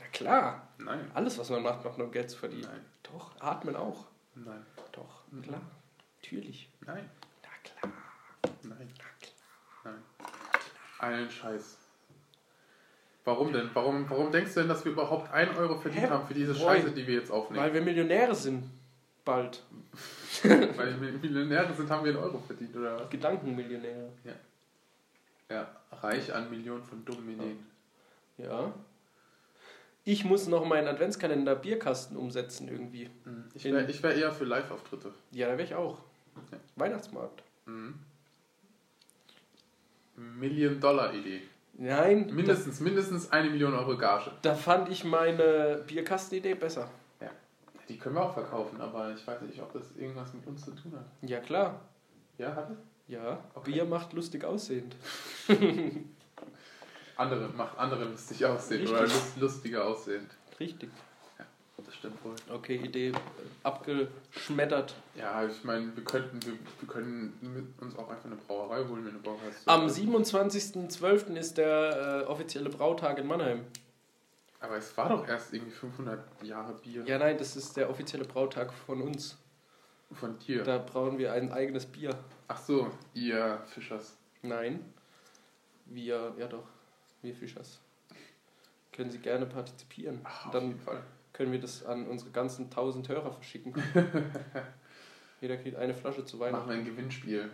Na klar. Nein. Alles, was man macht, macht nur um Geld zu verdienen. Nein. Doch. Atmen auch. Nein. Doch. Mhm. Klar. Natürlich. Nein. Na klar. Nein. Nein. Einen Scheiß. Warum denn? Warum, warum denkst du denn, dass wir überhaupt 1 Euro verdient Hä? haben für diese Scheiße, die wir jetzt aufnehmen? Weil wir Millionäre sind. Bald. Weil wir Millionäre sind, haben wir einen Euro verdient, oder was? Gedankenmillionäre. Ja, reich an Millionen von dummen Ideen. Ja. Ich muss noch meinen Adventskalender Bierkasten umsetzen irgendwie. Mhm. Ich wäre wär eher für Live-Auftritte. Ja, da wäre ich auch. Ja. Weihnachtsmarkt. Mhm. Million-Dollar-Idee. Nein, Mindestens, mindestens eine Million Euro Gage. da, fand ich meine Bierkastenidee besser. Die können wir auch verkaufen, aber ich weiß nicht, ob das irgendwas mit uns zu tun hat. Ja, klar. Ja, hat es? Ja, Okay. Bier macht lustig aussehend. Andere, macht andere lustig aussehen Richtig. oder lust, lustiger aussehend. Richtig. Das stimmt wohl. Okay, Idee äh, abgeschmettert. Ja, ich meine, wir könnten, wir, wir können uns auch einfach eine Brauerei holen, wenn du Bock hast. Am 27.12. ist der äh, offizielle Brautag in Mannheim. Aber es war doch erst irgendwie 500 Jahre Bier Ja, nein, das ist der offizielle Brautag von uns. von dir. Da brauen wir ein eigenes Bier. Ach so, ihr Fischers. Nein. Wir, ja doch, wir Fischers. Können Sie gerne partizipieren. Ach, auf Dann jeden Fall. Können wir das an unsere ganzen 1000 Hörer verschicken. Jeder kriegt eine Flasche zu Machen Weihnachten. wir ein Gewinnspiel.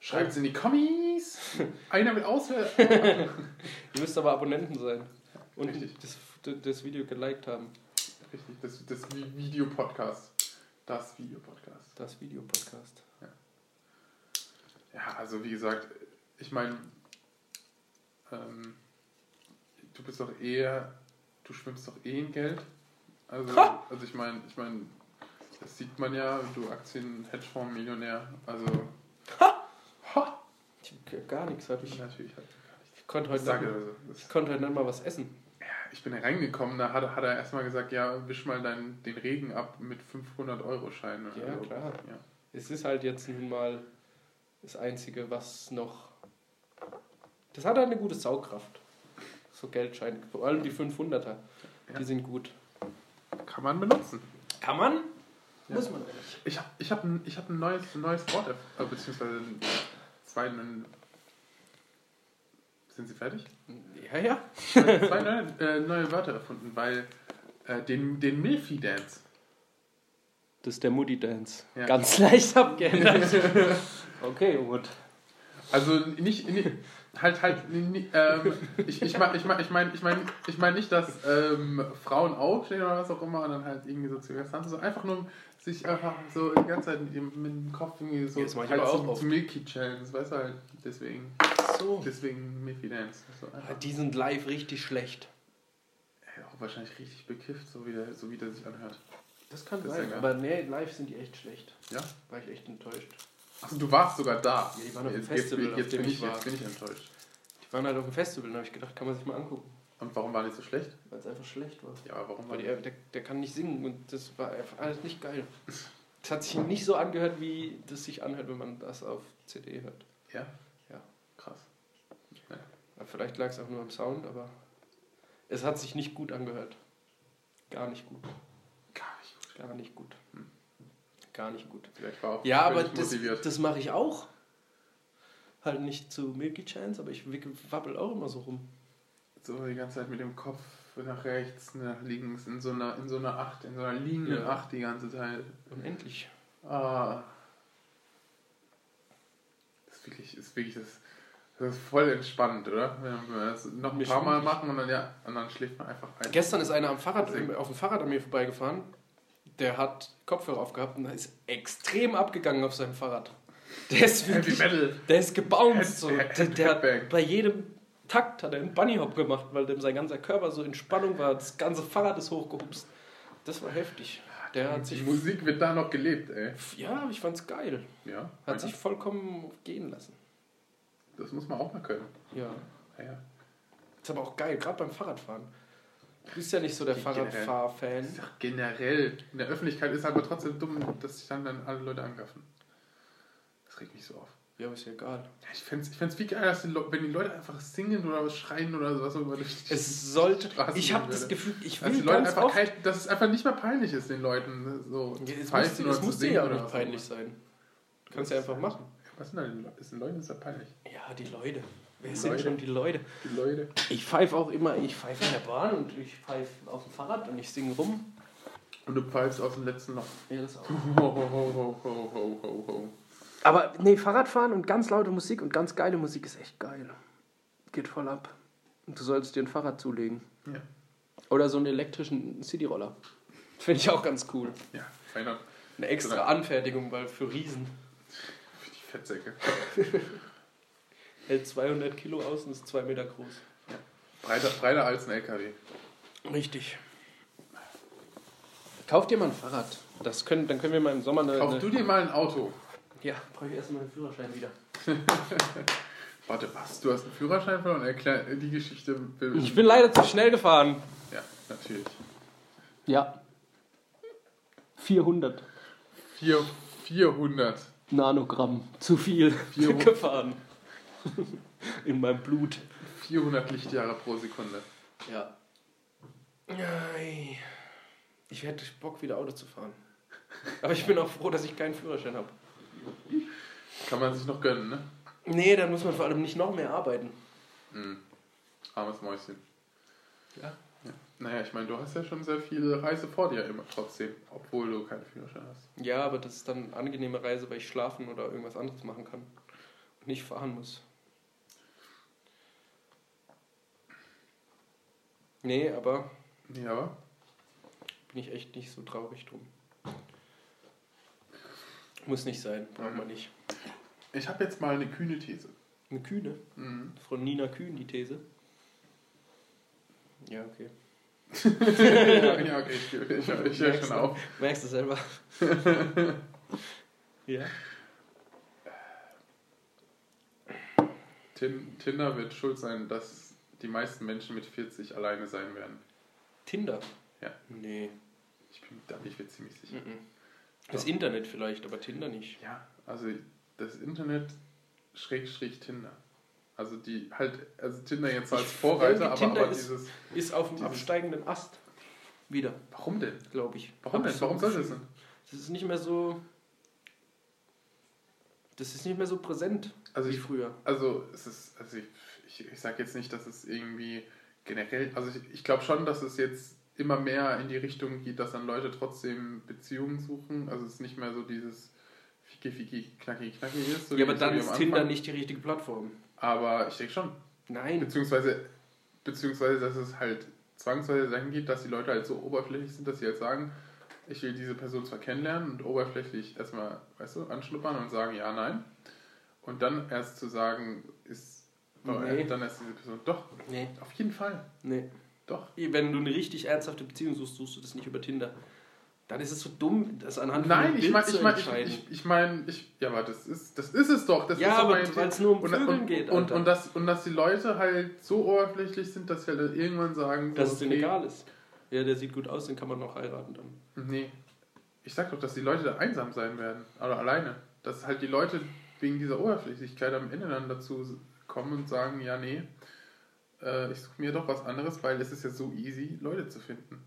Schreibt's in die Kommis. Einer will auswählen. Ihr müsst aber Abonnenten sein. Und das, das Video geliked haben. Richtig, das, das Vi- Videopodcast. Das Videopodcast. Das Videopodcast. Ja, also wie gesagt, ich meine, ähm, du bist doch eher, du schwimmst doch eh in Geld. Also, Ha! also ich meine, ich meine, das sieht man ja, du Aktien, Hedgefonds, Millionär. Also, ha! Ich hab gar nichts habe ich. Natürlich hat gar nicht. Ich konnte Ich heute, sage also, ich konnte heute nicht mal was essen. ich bin reingekommen, da hat, er- hat er erstmal gesagt, ja, wisch mal dein, den Regen ab mit 500-Euro-Schein. Ja, klar. Ja. Es ist halt jetzt nun mal das Einzige, was noch. Das hat halt eine gute Saugkraft. So Geldscheine. Vor allem die 500er. Ja. Die sind gut. Kann man benutzen. Kann man? Ja. Muss man nicht. Ich habe ich hab ein, ich hab ein neues, ein neues Wort, äh, beziehungsweise ein- zwei. Sind Sie fertig? Ja, ja. Zwei, zwei neue, äh, neue Wörter erfunden, weil äh, den, den Milfi-Dance. Das ist der Moody Dance. Ja. Ganz leicht abgeändert. okay, gut. Also nicht, nicht halt halt ähm, ich ich meine ich mein, ich mein, ich mein, ich mein nicht, dass ähm, Frauen aufstehen oder was auch immer und dann halt irgendwie so zu Gast tanzen, so einfach nur sich einfach so die ganze Zeit mit dem, Kopf irgendwie so ich halt aber auch so, oft. zu Milky Challenge, weißt du halt deswegen So. deswegen Milky Dance. So einfach, Die sind live richtig schlecht. ey, auch wahrscheinlich richtig bekifft, so wie der, so wie der sich anhört. Das kann Das sein. Aber nee, live sind die echt schlecht. Ja? War ich echt enttäuscht. Achso, du warst sogar da. Ja, die waren auf dem jetzt, Festival, jetzt, jetzt, dem bin ich war. jetzt bin ich enttäuscht. Die waren halt auf dem Festival, da habe ich gedacht, kann man sich mal angucken. Und warum war die so schlecht? weil es einfach schlecht war. Ja, aber warum war Weil die? der, der, der kann nicht singen und das war einfach alles nicht geil. Es hat sich nicht so angehört, wie das sich anhört, wenn man das auf CD hört. Ja? Ja. Krass. Ja, Vielleicht lag es auch nur am Sound, aber es hat sich nicht gut angehört. Gar nicht gut. Gar nicht gut. Gar nicht gut. Gar nicht gut. Vielleicht war auch Ja, aber das, das mache ich auch. Halt nicht zu Milky Chance, aber ich wickel- wabbel auch immer so rum. So die ganze Zeit mit dem Kopf nach rechts, nach links, in so einer, in so einer Acht, in so einer liegenden Ja. Acht die ganze Zeit. Unendlich. Ah. Das ist wirklich, ist wirklich das, das ist voll entspannt, oder? Wenn wir das noch ein Mir paar Mal machen und dann, ja, und dann schläft man einfach ein. Gestern ist einer am Fahrrad, auf dem Fahrrad an mir vorbeigefahren. Der hat Kopfhörer aufgehabt und ist extrem abgegangen auf seinem Fahrrad. Der ist Heavy wirklich, Metal. der ist gebounced. So. Der, der hat bei jedem Takt hat er einen Bunny Hop gemacht, weil dem sein ganzer Körper so in Spannung war. Das ganze Fahrrad ist hochgehupst. Das war heftig. Der hat Die sich, Musik wird da noch gelebt, ey. ja, ich fand's geil. Ja, Hat sich vollkommen gehen lassen. das muss man auch mal können. Ja. Ja, ja. Ist aber auch geil, gerade beim Fahrradfahren. Du bist ja nicht so der. Fahrradfahr-Fan. Ist generell. In der Öffentlichkeit ist aber trotzdem dumm, dass sich dann, dann alle Leute angaffen. Das regt mich so auf. Ja, aber ist ja egal. Ja, ich fände es ich viel geiler, wenn die Leute einfach singen oder was schreien oder sowas über die Es sollte. Straßen Ich habe das. Gefühl, ich Dass will die Leute ganz einfach kein, dass es einfach nicht mehr peinlich ist, den Leuten so Ja, es muss, oder es muss dir ja auch nicht peinlich sein. Du kannst ja einfach machen. Was sind denn die Leute? Den Leuten ist ja peinlich. Ja, die Leute. Wer sind Leute. schon die Leute? Die Leute. Ich pfeife auch immer, ich pfeife in der Bahn und ich pfeife auf dem Fahrrad und ich singe rum. Und du pfeifst aus dem letzten Loch. Ja, das auch. Ho, ho, ho. Aber nee, Fahrradfahren und ganz laute Musik und ganz geile Musik ist echt geil. Geht voll ab. Und du solltest dir ein Fahrrad zulegen. Ja. Oder so einen elektrischen Cityroller. Finde ich auch ganz cool. Ja, feiner. Eine extra. Anfertigung, weil für Riesen. Für die Fettsäcke. Hält 200 Kilo aus und ist 2 Meter groß. Breiter, breiter als ein LKW. Richtig. Kauf dir mal ein Fahrrad. Das können, dann können wir mal im Sommer eine. Kauf eine du dir mal ein Auto. ja, brauche ich erstmal einen Führerschein wieder. Warte, was? Du hast einen Führerschein verloren? Erklär die Geschichte. Ich bin leider zu schnell gefahren. Ja, natürlich. Ja. 400 Vier, 400. Nanogramm. Zu viel 400. gefahren. In meinem Blut. 400 Lichtjahre pro Sekunde. Ja. Ich hätte Bock, wieder Auto zu fahren. Aber ich bin auch froh, dass ich keinen Führerschein habe. Kann man sich noch gönnen, ne? Nee, dann muss man vor allem nicht noch mehr arbeiten. Mhm. Armes Mäuschen. Ja. Ja. Naja, ich meine, du hast ja schon sehr viele Reise vor dir immer trotzdem, obwohl du keinen Führerschein hast. Ja, aber das ist dann eine angenehme Reise, weil ich schlafen oder irgendwas anderes machen kann. Und nicht fahren muss. Nee, aber Ja, bin ich echt nicht so traurig drum. Muss nicht sein, braucht man nicht. ich habe jetzt mal eine kühne These. Eine Kühne, Mhm. von Nina Kühn, die These. Ja, okay. ja, ja, okay, ich, ich, ich, ich höre Merkst schon du- auf. Merkst du selber? ja. Tin, Tinder wird schuld sein, dass die meisten Menschen mit 40 alleine sein werden. Tinder? Ja. Nee. Ich bin, da bin ich mir ziemlich sicher. Mhm. Das Internet vielleicht, aber Tinder nicht. Ja, also das Internet schrägstrich Tinder. Also die halt, also Tinder jetzt als Vorreiter, aber, Tinder aber ist- dieses. Ist auf dem absteigenden Ast. Wieder, Warum denn? glaube ich. Warum Hab denn? Warum soll das denn? Das ist nicht mehr so. Das ist nicht mehr so präsent Also wie ich, früher. also es ist, also ich, ich, ich sage jetzt nicht, dass es irgendwie generell, also ich, ich glaube schon, dass es jetzt immer mehr in die Richtung geht, dass dann Leute trotzdem Beziehungen suchen. Also es ist nicht mehr so dieses Fiki, Fiki, Knacki, Knacki ist. So ja, aber dann ist Tinder nicht die richtige Plattform. Aber ich denke schon. Nein. Beziehungsweise, beziehungsweise, dass es halt zwangsweise dahin geht, dass die Leute halt so oberflächlich sind, dass sie halt sagen, ich will diese Person zwar kennenlernen und oberflächlich erstmal, weißt du, anschnuppern und sagen ja, nein. Und dann erst zu sagen, ist, Nee. dann erst diese Person, doch, Nee. auf jeden Fall, Nee. doch. Wenn du eine richtig ernsthafte Beziehung suchst, suchst du das nicht über Tinder. Dann ist es so dumm, das anhand Nein, einem ich Bild meine, zu ich meine, ich, entscheiden. ich, ich meine, ich, ja, aber das ist, das ist es doch. Das Ja, ist aber mein weil's Thema. nur um und, Vögeln und, geht, Und, und, das, und dass die Leute halt so oberflächlich sind, dass sie halt irgendwann sagen, so, Dass es denen egal ist. Ja, der sieht gut aus, den kann man noch heiraten dann. Nee. Ich sag doch, dass die Leute da einsam sein werden. Oder alleine. Dass halt die Leute wegen dieser Oberflächlichkeit am Ende dann dazu kommen und sagen, ja, nee, äh, ich suche mir doch was anderes, weil es ist ja so easy, Leute zu finden.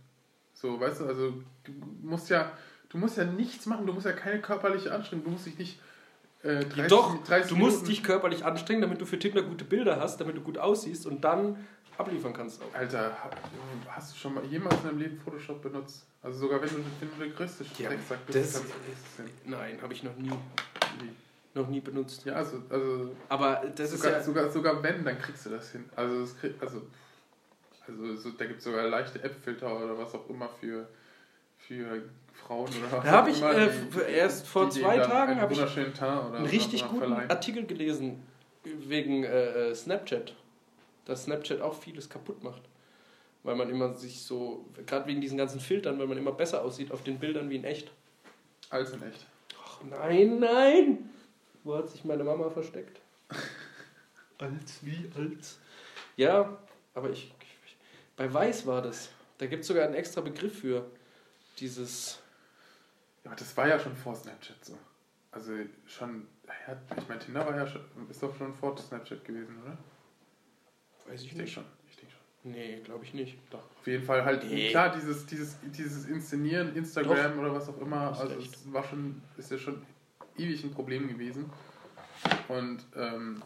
So, weißt du, also du musst ja, du musst ja nichts machen, du musst ja keine körperliche Anstrengung, du musst dich nicht äh, 30, Doch, 30 du musst dich körperlich anstrengen, damit du für Tinder gute Bilder hast, damit du gut aussiehst und dann abliefern kannst auch. Alter, ha- hast du schon mal jemals in deinem Leben Photoshop benutzt? Also sogar wenn du, wenn du der größte Ja, bist, das- kannst du. Nein, habe ich noch nie, Wie? Noch nie benutzt. Ja, also, also Aber das sogar, ist ja... sogar, sogar wenn, dann kriegst du das hin. Also, es krieg, also, also so, da gibt es sogar leichte App-Filter oder was auch immer für, für Frauen oder was Da habe ich äh, die- erst vor die denen zwei Tagen einen ich Teint oder einen richtig guten verleihen. Artikel gelesen wegen äh, äh, Snapchat. Dass Snapchat auch vieles kaputt macht. Weil man immer sich so, gerade wegen diesen ganzen Filtern, weil man immer besser aussieht auf den Bildern wie in echt. Als in echt. Ach nein, nein! Wo hat sich meine Mama versteckt? als wie als? Ja, aber ich, ich. Bei Weiß war das. Da gibt es sogar einen extra Begriff für dieses. Ja, aber das war ja schon vor Snapchat so. Also schon, ja, ich meine, Tinder war ja schon, ist doch schon vor Snapchat gewesen, oder? Weiß ich Ich denke nicht. schon. Ich denke schon. Nee, glaube ich nicht. Doch, auf jeden Fall halt, Nee. klar, dieses, dieses, dieses Inszenieren, Instagram oder was auch immer, also es war schon, ist ja schon ewig ein Problem gewesen. Und ähm,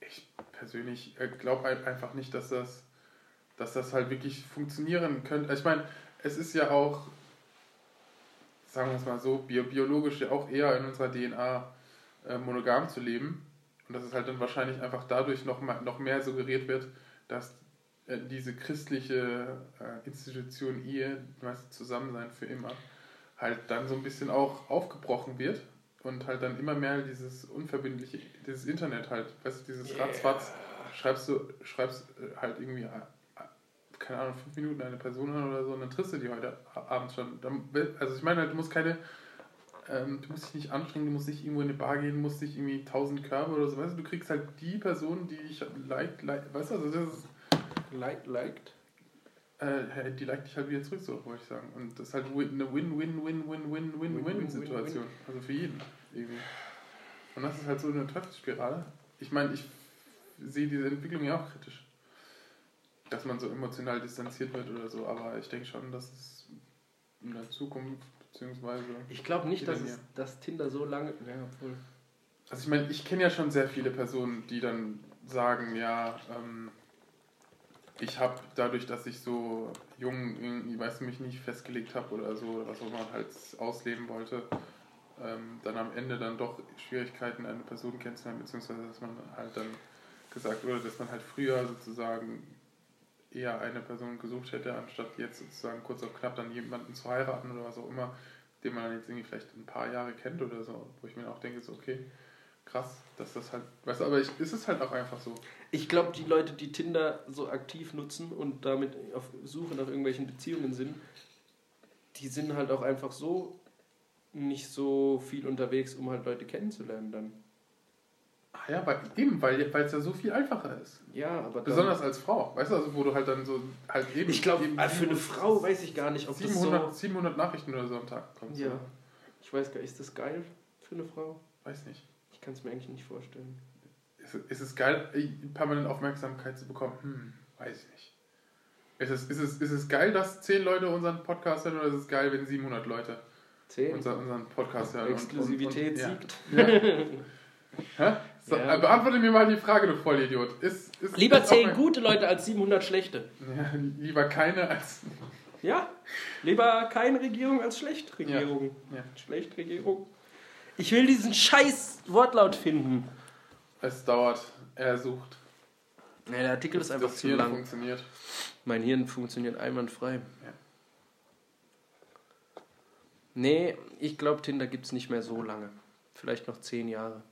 ich persönlich glaube halt einfach nicht, dass das, dass das halt wirklich funktionieren könnte. Ich meine, es ist ja auch, sagen wir es mal so, bio, biologisch ja auch eher in unserer DNA äh, monogam zu leben. Und dass es halt dann wahrscheinlich einfach dadurch noch, mal, noch mehr suggeriert wird, dass äh, diese christliche äh, Institution Ehe, weißt Zusammensein für immer, halt dann so ein bisschen auch aufgebrochen wird und halt dann immer mehr dieses unverbindliche, dieses Internet halt, weißt du, dieses Ratzfatz, schreibst du, schreibst äh, halt irgendwie, äh, äh, keine Ahnung, fünf Minuten eine Person an oder so und dann triffst du die heute Abend schon. Also ich meine halt, du musst keine, ähm, du musst dich nicht anstrengen, du musst nicht irgendwo in eine Bar gehen, musst nicht irgendwie tausend Körbe oder so, weißt du, du kriegst halt die Person, die dich like, like, weißt du, also das ist, Like, liked. Äh, die liked dich halt wieder zurück, so wollte ich sagen. Und das ist halt eine Win-Win-Win-Win-Win-Win-Win-Situation. Also für jeden irgendwie. Und das ist halt so eine Teufelsspirale. Ich meine, ich sehe diese Entwicklung ja auch kritisch. Dass man so emotional distanziert wird oder so, aber ich denke schon, dass es in der Zukunft, beziehungsweise. Ich glaube nicht, dass, es, dass Tinder so lange. Ja, obwohl. Also ich meine, ich kenne ja schon sehr viele Personen, die dann sagen, ja, ähm, ich habe dadurch, dass ich so jung irgendwie, weißt du, mich nicht festgelegt habe oder so, oder was auch immer halt ausleben wollte, ähm, dann am Ende dann doch Schwierigkeiten, eine Person kennenzulernen, beziehungsweise dass man halt dann gesagt, oder dass man halt früher sozusagen eher eine Person gesucht hätte, anstatt jetzt sozusagen kurz auf knapp dann jemanden zu heiraten oder was auch immer, den man dann jetzt irgendwie vielleicht ein paar Jahre kennt oder so, wo ich mir auch denke, so okay, krass, dass das halt, weißt du, aber ich, ist es halt auch einfach so. Ich glaube, die Leute, die Tinder so aktiv nutzen und damit auf Suche nach irgendwelchen Beziehungen sind, die sind halt auch einfach so nicht so viel unterwegs, um halt Leute kennenzulernen dann. Ah ja, weil, eben, weil es ja so viel einfacher ist. Ja, aber dann, Besonders als Frau, weißt du, also wo du halt dann so halt eben. Ich glaube, eben für eine Frau weiß ich gar nicht, ob 700, das 700 Nachrichten oder so am Tag kommt. so. Ja. Ich weiß gar nicht, ist das geil für eine Frau? Weiß nicht. Ich kann es mir eigentlich nicht vorstellen. Ist, ist es geil, äh, permanent Aufmerksamkeit zu bekommen? Hm, weiß ich nicht. Ist es, ist, es, ist es geil, dass 10 Leute unseren Podcast hören oder ist es geil, wenn 700 Leute Zehn. unser, unseren Podcast hören? und- Exklusivität und, und, siegt. Ja. Hä? So, Ja. äh, Beantworte mir mal die Frage, du Vollidiot. Ist, ist, Lieber ist zehn auch- gute Leute als 700 schlechte. Ja, lieber keine als. Ja, lieber keine Regierung als schlecht Regierung. Ja. Schlecht Regierung. Ich will diesen scheiß Wortlaut finden. Es dauert, er sucht. Ja, der Artikel ist einfach das zu Hirn lang. funktioniert. Mein Hirn funktioniert einwandfrei. Ja. Nee, ich glaube, Tinder gibt es nicht mehr so lange. Vielleicht noch zehn Jahre.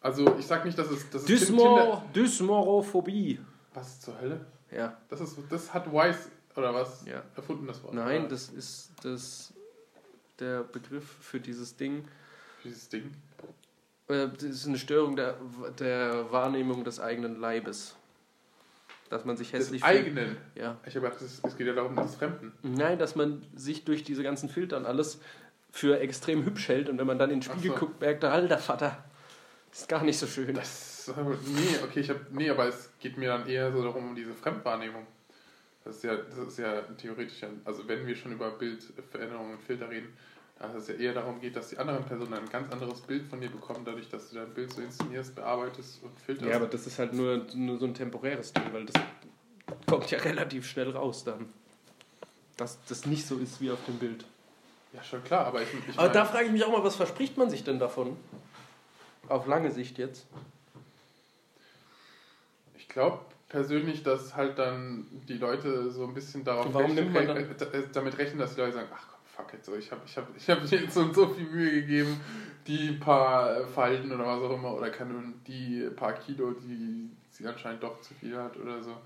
Also ich sag nicht, dass es, dass es Tinder- Dysmor Dysmorophobie. Was zur Hölle? Ja. Das, ist, das hat Wise Oder was? Ja. Erfunden das Wort? Nein, Oder das ist das, der Begriff für dieses Ding. Dieses Ding. Äh, Das ist eine Störung der, der Wahrnehmung des eigenen Leibes. Dass man sich Des hässlich fühlt. eigenen. Ja. Ich habe gedacht, es geht ja darum, des Fremden. Nein, dass man sich durch diese ganzen Filtern alles für extrem hübsch hält und wenn man dann in den Spiegel so. guckt, merkt er, alter Vater, ist gar nicht so schön. Das, nee, okay, ich habe, nee, aber es geht mir dann eher so darum, um diese Fremdwahrnehmung. Das ist ja, das ist ja theoretisch, also wenn wir schon über Bildveränderungen und Filter reden, dass es ja eher darum geht, dass die anderen Personen ein ganz anderes Bild von dir bekommen, dadurch, dass du dein Bild so inszenierst, bearbeitest und filterst. Ja, aber das ist halt nur, nur so ein temporäres Ding, weil das kommt ja relativ schnell raus dann. Dass das nicht so ist wie auf dem Bild. Ja, schon klar, aber ich, ich Aber da frage ich mich auch mal, was verspricht man sich denn davon? Auf lange Sicht jetzt. Ich glaube persönlich, dass halt dann die Leute so ein bisschen darauf man dann- äh, damit rechnen, dass die Leute sagen, ach komm, fuck it, so, ich habe ich hab, ich hab mir jetzt so und so viel Mühe gegeben, die paar äh, Falten oder was auch immer, oder kann die paar Kilo, die sie anscheinend doch zu viel hat oder so,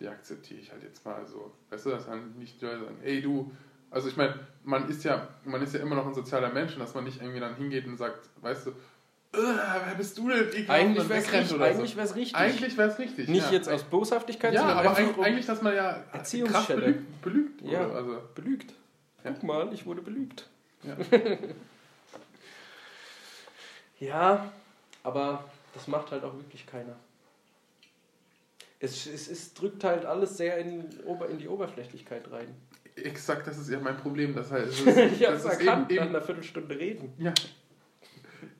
die akzeptiere ich halt jetzt mal so. Weißt du, dass halt nicht die Leute sagen, ey du, also ich meine, man ist ja, man ist ja immer noch ein sozialer Mensch und dass man nicht irgendwie dann hingeht und sagt, weißt du, "Äh, wer bist du denn? ekelhaft", Eigentlich wäre es richtig. oder so. Eigentlich wär's richtig. Eigentlich wäre es richtig. Nicht ja. jetzt aus Boshaftigkeit, Ja, sondern aber einfach eigentlich, eigentlich, dass man ja krass belügt, belügt wurde. Ja. Also, belügt. Guck mal, ich wurde belügt. ja. Ja, aber das macht halt auch wirklich keiner. Es, es, es drückt halt alles sehr in, in die Oberflächlichkeit rein. Exakt, das ist ja mein Problem. Das heißt, es ist, Ich das ist erkannt eben, nach eben, einer Viertelstunde reden. ja,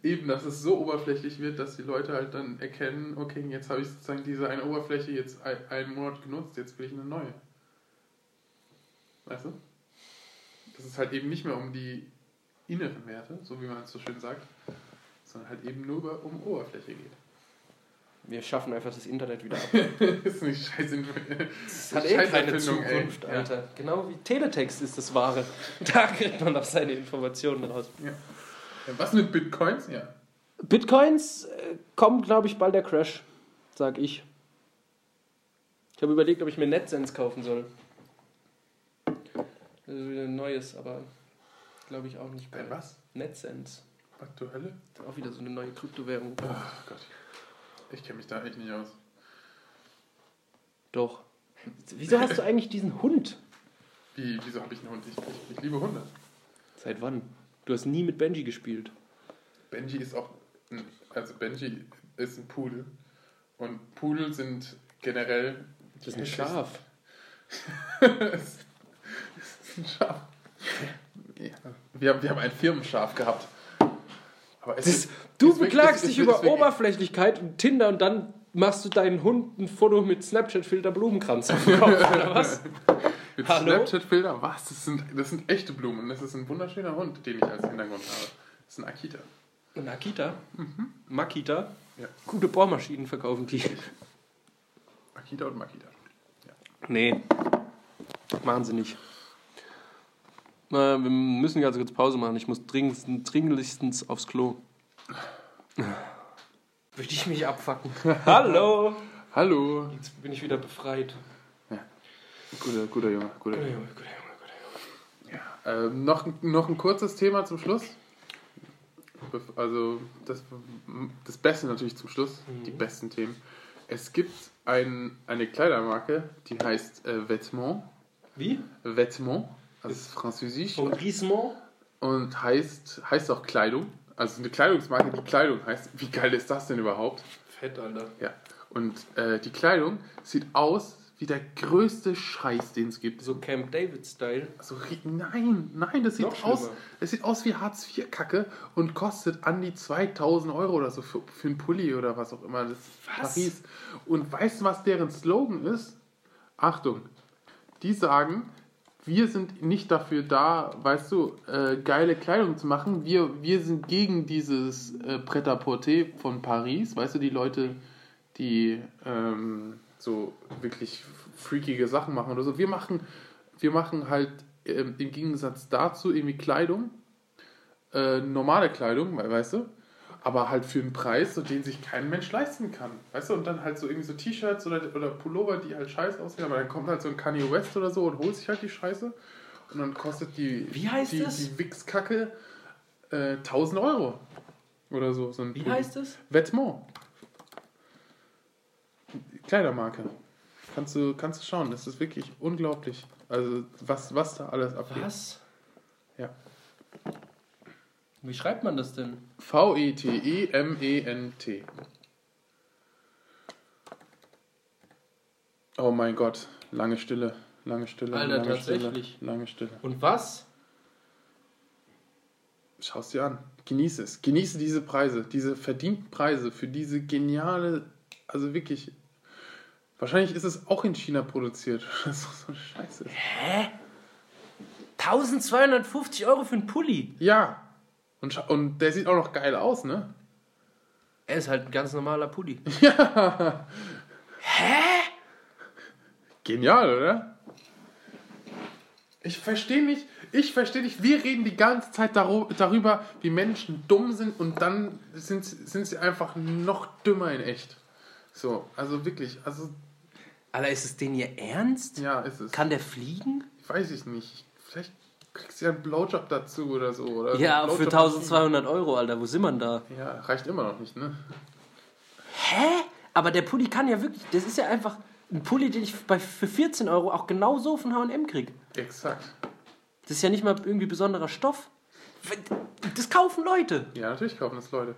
eben, dass es so oberflächlich wird, dass die Leute halt dann erkennen, okay, jetzt habe ich sozusagen diese eine Oberfläche jetzt ein, einen Monat genutzt, jetzt will ich eine neue. Weißt du? Dass es halt eben nicht mehr um die inneren Werte, so wie man es so schön sagt, sondern halt eben nur über, um Oberfläche geht. Wir schaffen einfach das Internet wieder ab. ist nicht scheiße. Das hat eh keine Scheißerfindung, ey. Zukunft, Ja. Alter. Genau wie Teletext ist das Wahre. Da kriegt man doch seine Informationen raus. Was mit Bitcoins? Ja. Bitcoins äh, kommt, glaube ich, bald der Crash, sag ich. Ich habe überlegt, ob ich mir NetSense kaufen soll. Das ist wieder ein neues, aber glaube ich auch nicht bald. was? NetSense. Aktuelle? Auch wieder so eine neue Kryptowährung. Ach Gott. Ich kenne mich da echt nicht aus. Doch. Wieso hast du eigentlich diesen Hund? Wie, wieso habe ich einen Hund? Ich, ich, ich liebe Hunde. Seit wann? Du hast nie mit Benji gespielt. Benji ist auch. Ein, also Benji ist ein Pudel. Und Pudel sind generell. Das ist ein Schaf. das ist ein Schaf. Ja. Wir, haben, wir haben ein Firmenschaf gehabt. Aber es Das, ist, du es beklagst wirklich- dich über wirklich- Oberflächlichkeit und Tinder und dann machst du deinen Hund ein Foto mit Snapchat-Filter Blumenkranz auf dem Kopf, oder was? Mit? Snapchat-Filter? Was? Das sind, das sind echte Blumen. Das ist ein wunderschöner Hund, den ich als Hintergrund habe. Das ist ein Akita. Und Akita? Makita? Ja. Gute Bohrmaschinen verkaufen die. Akita und Makita. Nee. Machen sie nicht. Na, wir müssen ganz kurz Pause machen. Ich muss dringendst, dringlichstens aufs Klo. Würde ich mich abfacken. Hallo! Hallo. Jetzt bin ich wieder befreit. Guter, guter Junge. Guter Guter Junge. Junge, guter Junge, guter Junge. Ähm, noch, noch ein kurzes Thema zum Schluss. Also das, das Beste natürlich zum Schluss, die besten Themen. Es gibt ein, eine Kleidermarke, die heißt äh, Vêtements. Wie? Vêtements, also ist französisch Griezmann? und heißt, heißt auch Kleidung. Also eine Kleidungsmarke, die Kleidung heißt. Wie geil ist das denn überhaupt? Fett, Alter. Ja. Und äh, die Kleidung sieht aus wie der größte Scheiß, den es gibt. So Camp David-Style. So, nein, nein, das sieht Noch aus, schlimmer. das sieht aus wie Hartz-IV-Kacke und kostet an die 2000 Euro oder so für, für einen Pulli oder was auch immer. Das ist Was? Paris. Und weißt du, was deren Slogan ist? Achtung, die sagen, wir sind nicht dafür da, weißt du, äh, geile Kleidung zu machen. Wir, wir sind gegen dieses äh, Pret-à-Porter von Paris. Weißt du, die Leute, die ähm, so wirklich freakige Sachen machen oder so. Wir machen, wir machen halt ähm, im Gegensatz dazu irgendwie Kleidung, äh, normale Kleidung, we- weißt du, aber halt für einen Preis, so den sich kein Mensch leisten kann. Weißt du, und dann halt so irgendwie so T-Shirts oder, oder Pullover, die halt scheiße aussehen, aber dann kommt halt so ein Kanye West oder so und holt sich halt die Scheiße und dann kostet die, Wie heißt die, das? die Wichskacke äh, 1000 Euro oder so. so ein Wie heißt es? Vêtement. Kleidermarke. Kannst du, kannst du schauen, das ist wirklich unglaublich. Also, was, was da alles abgeht. Was? Ja. Wie schreibt man das denn? V-E-T-E-M-E-N-T. Oh mein Gott, lange Stille, lange Stille, Alter, lange tatsächlich. Stille, lange Stille. Und was? Schau es dir an, genieße es, genieße diese Preise, diese verdienten Preise für diese geniale, also wirklich, wahrscheinlich ist es auch in China produziert, das ist so scheiße. Hä? 1250 Euro für einen Pulli. Ja, und, und der sieht auch noch geil aus, ne? Er ist halt ein ganz normaler Pulli. Genial, oder? Ich verstehe nicht, ich verstehe nicht, wir reden die ganze Zeit darüber, wie Menschen dumm sind und dann sind, sie- sind sie einfach noch dümmer in echt. So, also wirklich, also Alter, ist es denn ihr Ernst? ja, ist es. Kann der fliegen? Weiß ich nicht. Vielleicht kriegst du ja einen Blowjob dazu oder so. Oder Ja, für Blowjob 1200 Euro, Alter. Wo sind wir denn da? Ja, reicht immer noch nicht, ne? Hä? Aber der Pulli kann ja wirklich. Das ist ja einfach ein Pulli, den ich bei, für 14 Euro auch genau so von HM krieg. Exakt. Das ist ja nicht mal irgendwie besonderer Stoff. Das kaufen Leute. Ja, natürlich kaufen das Leute.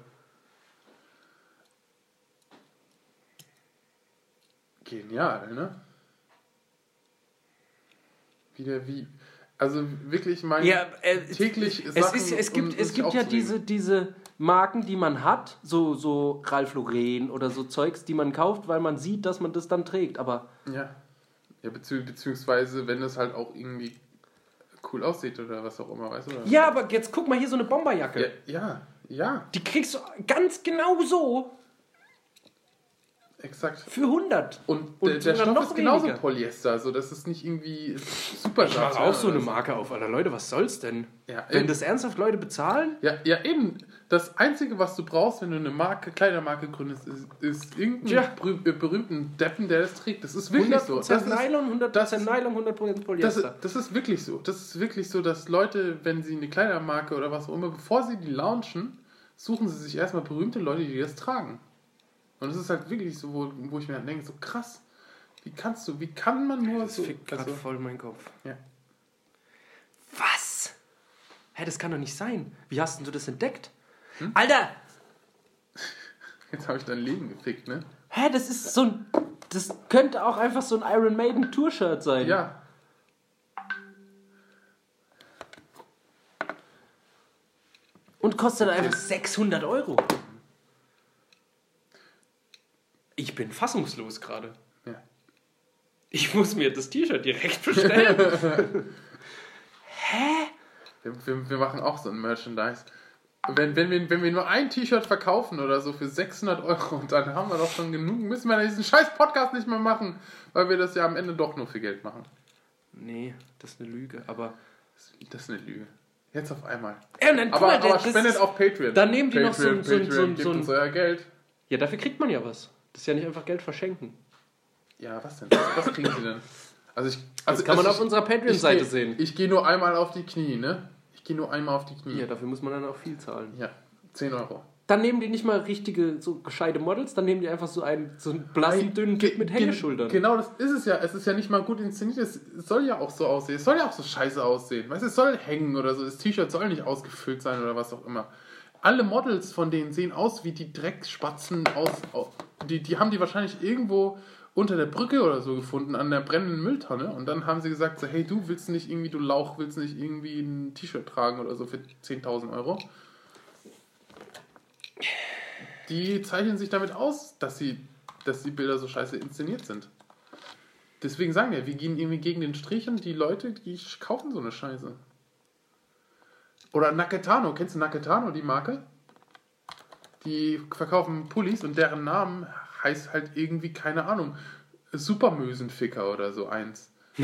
Genial, ne? Wieder wie. Also wirklich mein Ja, äh, täglich es, Sachen, ist, es um gibt, es gibt ja diese, diese Marken, die man hat, so, so Ralph Lauren oder so Zeugs, die man kauft, weil man sieht, dass man das dann trägt. Aber Ja. Ja, bezieh beziehungsweise wenn das halt auch irgendwie cool aussieht oder was auch immer, weißt du? Ja, aber jetzt guck mal hier so eine Bomberjacke. Ja, ja, ja, Die kriegst du ganz genau so exakt. für 100. Und, Und der, der Stoff noch ist genauso weniger. Polyester, also das ist nicht irgendwie super Ich mach Satz, auch so eine Marke auf, Alter. Leute, was soll's denn? Ja, Wenn eben. das ernsthaft Leute bezahlen? Ja, ja, eben. Das Einzige, was du brauchst, wenn du eine Marke, Kleidermarke gründest, ist, ist irgendeinen Tja. berüh- äh, berühmten Deppen, der das trägt. Das ist wirklich 100% so. Das ist, Nylon, 100% das ist- Nylon, 100% das, Polyester. ist, das ist wirklich so. Das ist wirklich so, dass Leute, wenn sie eine Kleidermarke oder was auch immer, bevor sie die launchen, suchen sie sich erstmal berühmte Leute, die das tragen. Und es ist halt wirklich so, wo, wo ich mir dann denke, so krass, wie kannst du, wie kann man nur das so... fickt gerade also, voll meinen Kopf. ja. Was? Hä, das kann doch nicht sein. Wie hast denn du das entdeckt? Hm? Alter! Jetzt habe ich dein Leben gefickt, ne? Hä, das ist so ein. Das könnte auch einfach so ein Iron Maiden Tour-Shirt sein. Ja. Und kostet einfach 600 Euro. Ich bin fassungslos gerade. ja. Ich muss mir das T-Shirt direkt bestellen. Wir, wir, wir machen auch so ein Merchandise. Wenn, wenn, wir, wenn wir nur ein T-Shirt verkaufen oder so für 600 Euro, dann haben wir doch schon genug. Müssen wir diesen scheiß Podcast nicht mehr machen, weil wir das ja am Ende doch nur für Geld machen. nee, das ist eine Lüge. Aber. Das ist eine Lüge. Jetzt auf einmal. Ja, dann, guck Aber, mal, aber spendet auf Patreon. Dann nehmen die noch so Patreon, ein- so ein- Patreon, so ein- gebt so ein- uns euer Geld. Ja, dafür kriegt man ja was. Das ist ja nicht einfach Geld verschenken. Ja, was denn? Was, was kriegen sie denn? Also ich, also Das kann man also auf unserer Patreon-Seite sehen. Ich gehe nur einmal auf die Knie, ne? Ich gehe nur einmal auf die Knie. Ja, dafür muss man dann auch viel zahlen. Ja, 10 Euro. Dann nehmen die nicht mal richtige, so gescheite Models, dann nehmen die einfach so einen, so einen blassen, dünnen Typ mit Hängeschultern. Genau, das ist es ja. Es ist ja nicht mal gut inszeniert. Es soll ja auch so aussehen. Es soll ja auch so scheiße aussehen. Weißt du, es soll hängen oder so. Das T-Shirt soll nicht ausgefüllt sein oder was auch immer. Alle Models von denen sehen aus wie die Dreckspatzen aus. au- Die, die haben die wahrscheinlich irgendwo unter der Brücke oder so gefunden, an der brennenden Mülltonne. Und dann haben sie gesagt: so, Hey, du willst nicht irgendwie, du Lauch, willst nicht irgendwie ein T-Shirt tragen oder so für 10.000 Euro. Die zeichnen sich damit aus, dass sie dass die Bilder so scheiße inszeniert sind. Deswegen sagen wir, wir gehen irgendwie gegen den Strich und die Leute, die kaufen so eine Scheiße. Oder Naketano, kennst du Naketano, die Marke? Die verkaufen Pullis und deren Namen heißt halt irgendwie, keine Ahnung, Supermösenficker oder so eins.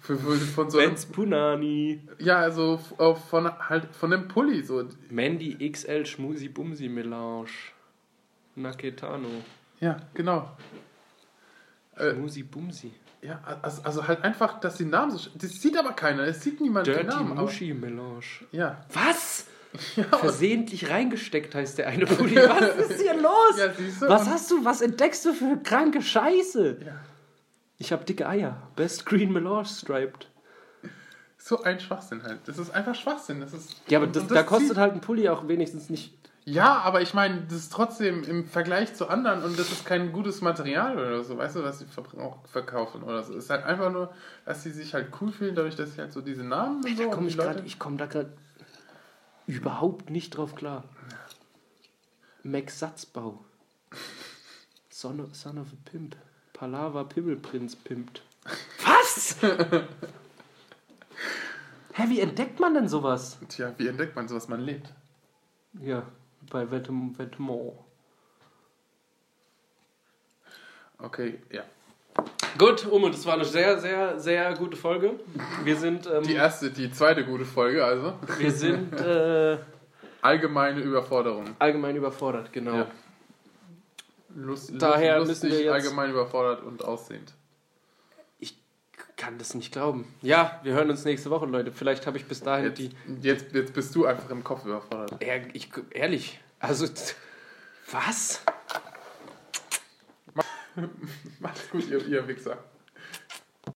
Für, für, von so einem, Benz Punani. ja, also äh, von halt von dem Pulli so. Mandy XL Schmusi Bumsi Melange. Naketano. Ja, genau. Äh, Schmusi Bumsi. Ja, also, also halt einfach, dass die Namen so. Das sieht aber keiner, es sieht niemand den Dirty Namen. aber- Muschi Melange. Ja. Was? Ja, Versehentlich reingesteckt heißt der eine Pulli. Was ist hier los? ja du? Was hast du, was entdeckst du für kranke Scheiße? Ja. Ich hab dicke Eier. Best Green Melange Striped. So ein Schwachsinn halt. Das ist einfach Schwachsinn. Das ist, Ja, aber das, und da kostet halt ein Pulli auch wenigstens nicht. Ja, aber ich meine, das ist trotzdem im Vergleich zu anderen und das ist kein gutes Material oder so, weißt du, was sie verkaufen oder so. Es ist halt einfach nur, dass sie sich halt cool fühlen, dadurch, dass sie halt so diese Namen und so. Da und komm die ich, Leute- grad, ich komme da gerade überhaupt nicht drauf klar. Max Satzbau. Son of, Son of a Pimp. Palava Pimmelprinz pimpt. Was? Hä, wie entdeckt man denn sowas? Tja, wie entdeckt man so, was man lebt? Ja, bei Vetem- Vetements. Okay, ja. Gut, Ume, das war eine sehr, sehr, sehr gute Folge. Wir sind, ähm, Die erste, die zweite gute Folge, also. wir sind äh, Allgemeine Überforderung. allgemein überfordert, genau. Ja. Lust, Daher lustig, müssen wir jetzt- allgemein überfordert und aussehend. Ich kann das nicht glauben. Ja, wir hören uns nächste Woche, Leute. Vielleicht habe ich bis dahin Jetzt, die. jetzt, jetzt bist du einfach im Kopf überfordert. Ja, ich, ehrlich. Also, was? Macht's gut, ihr, ihr Wichser.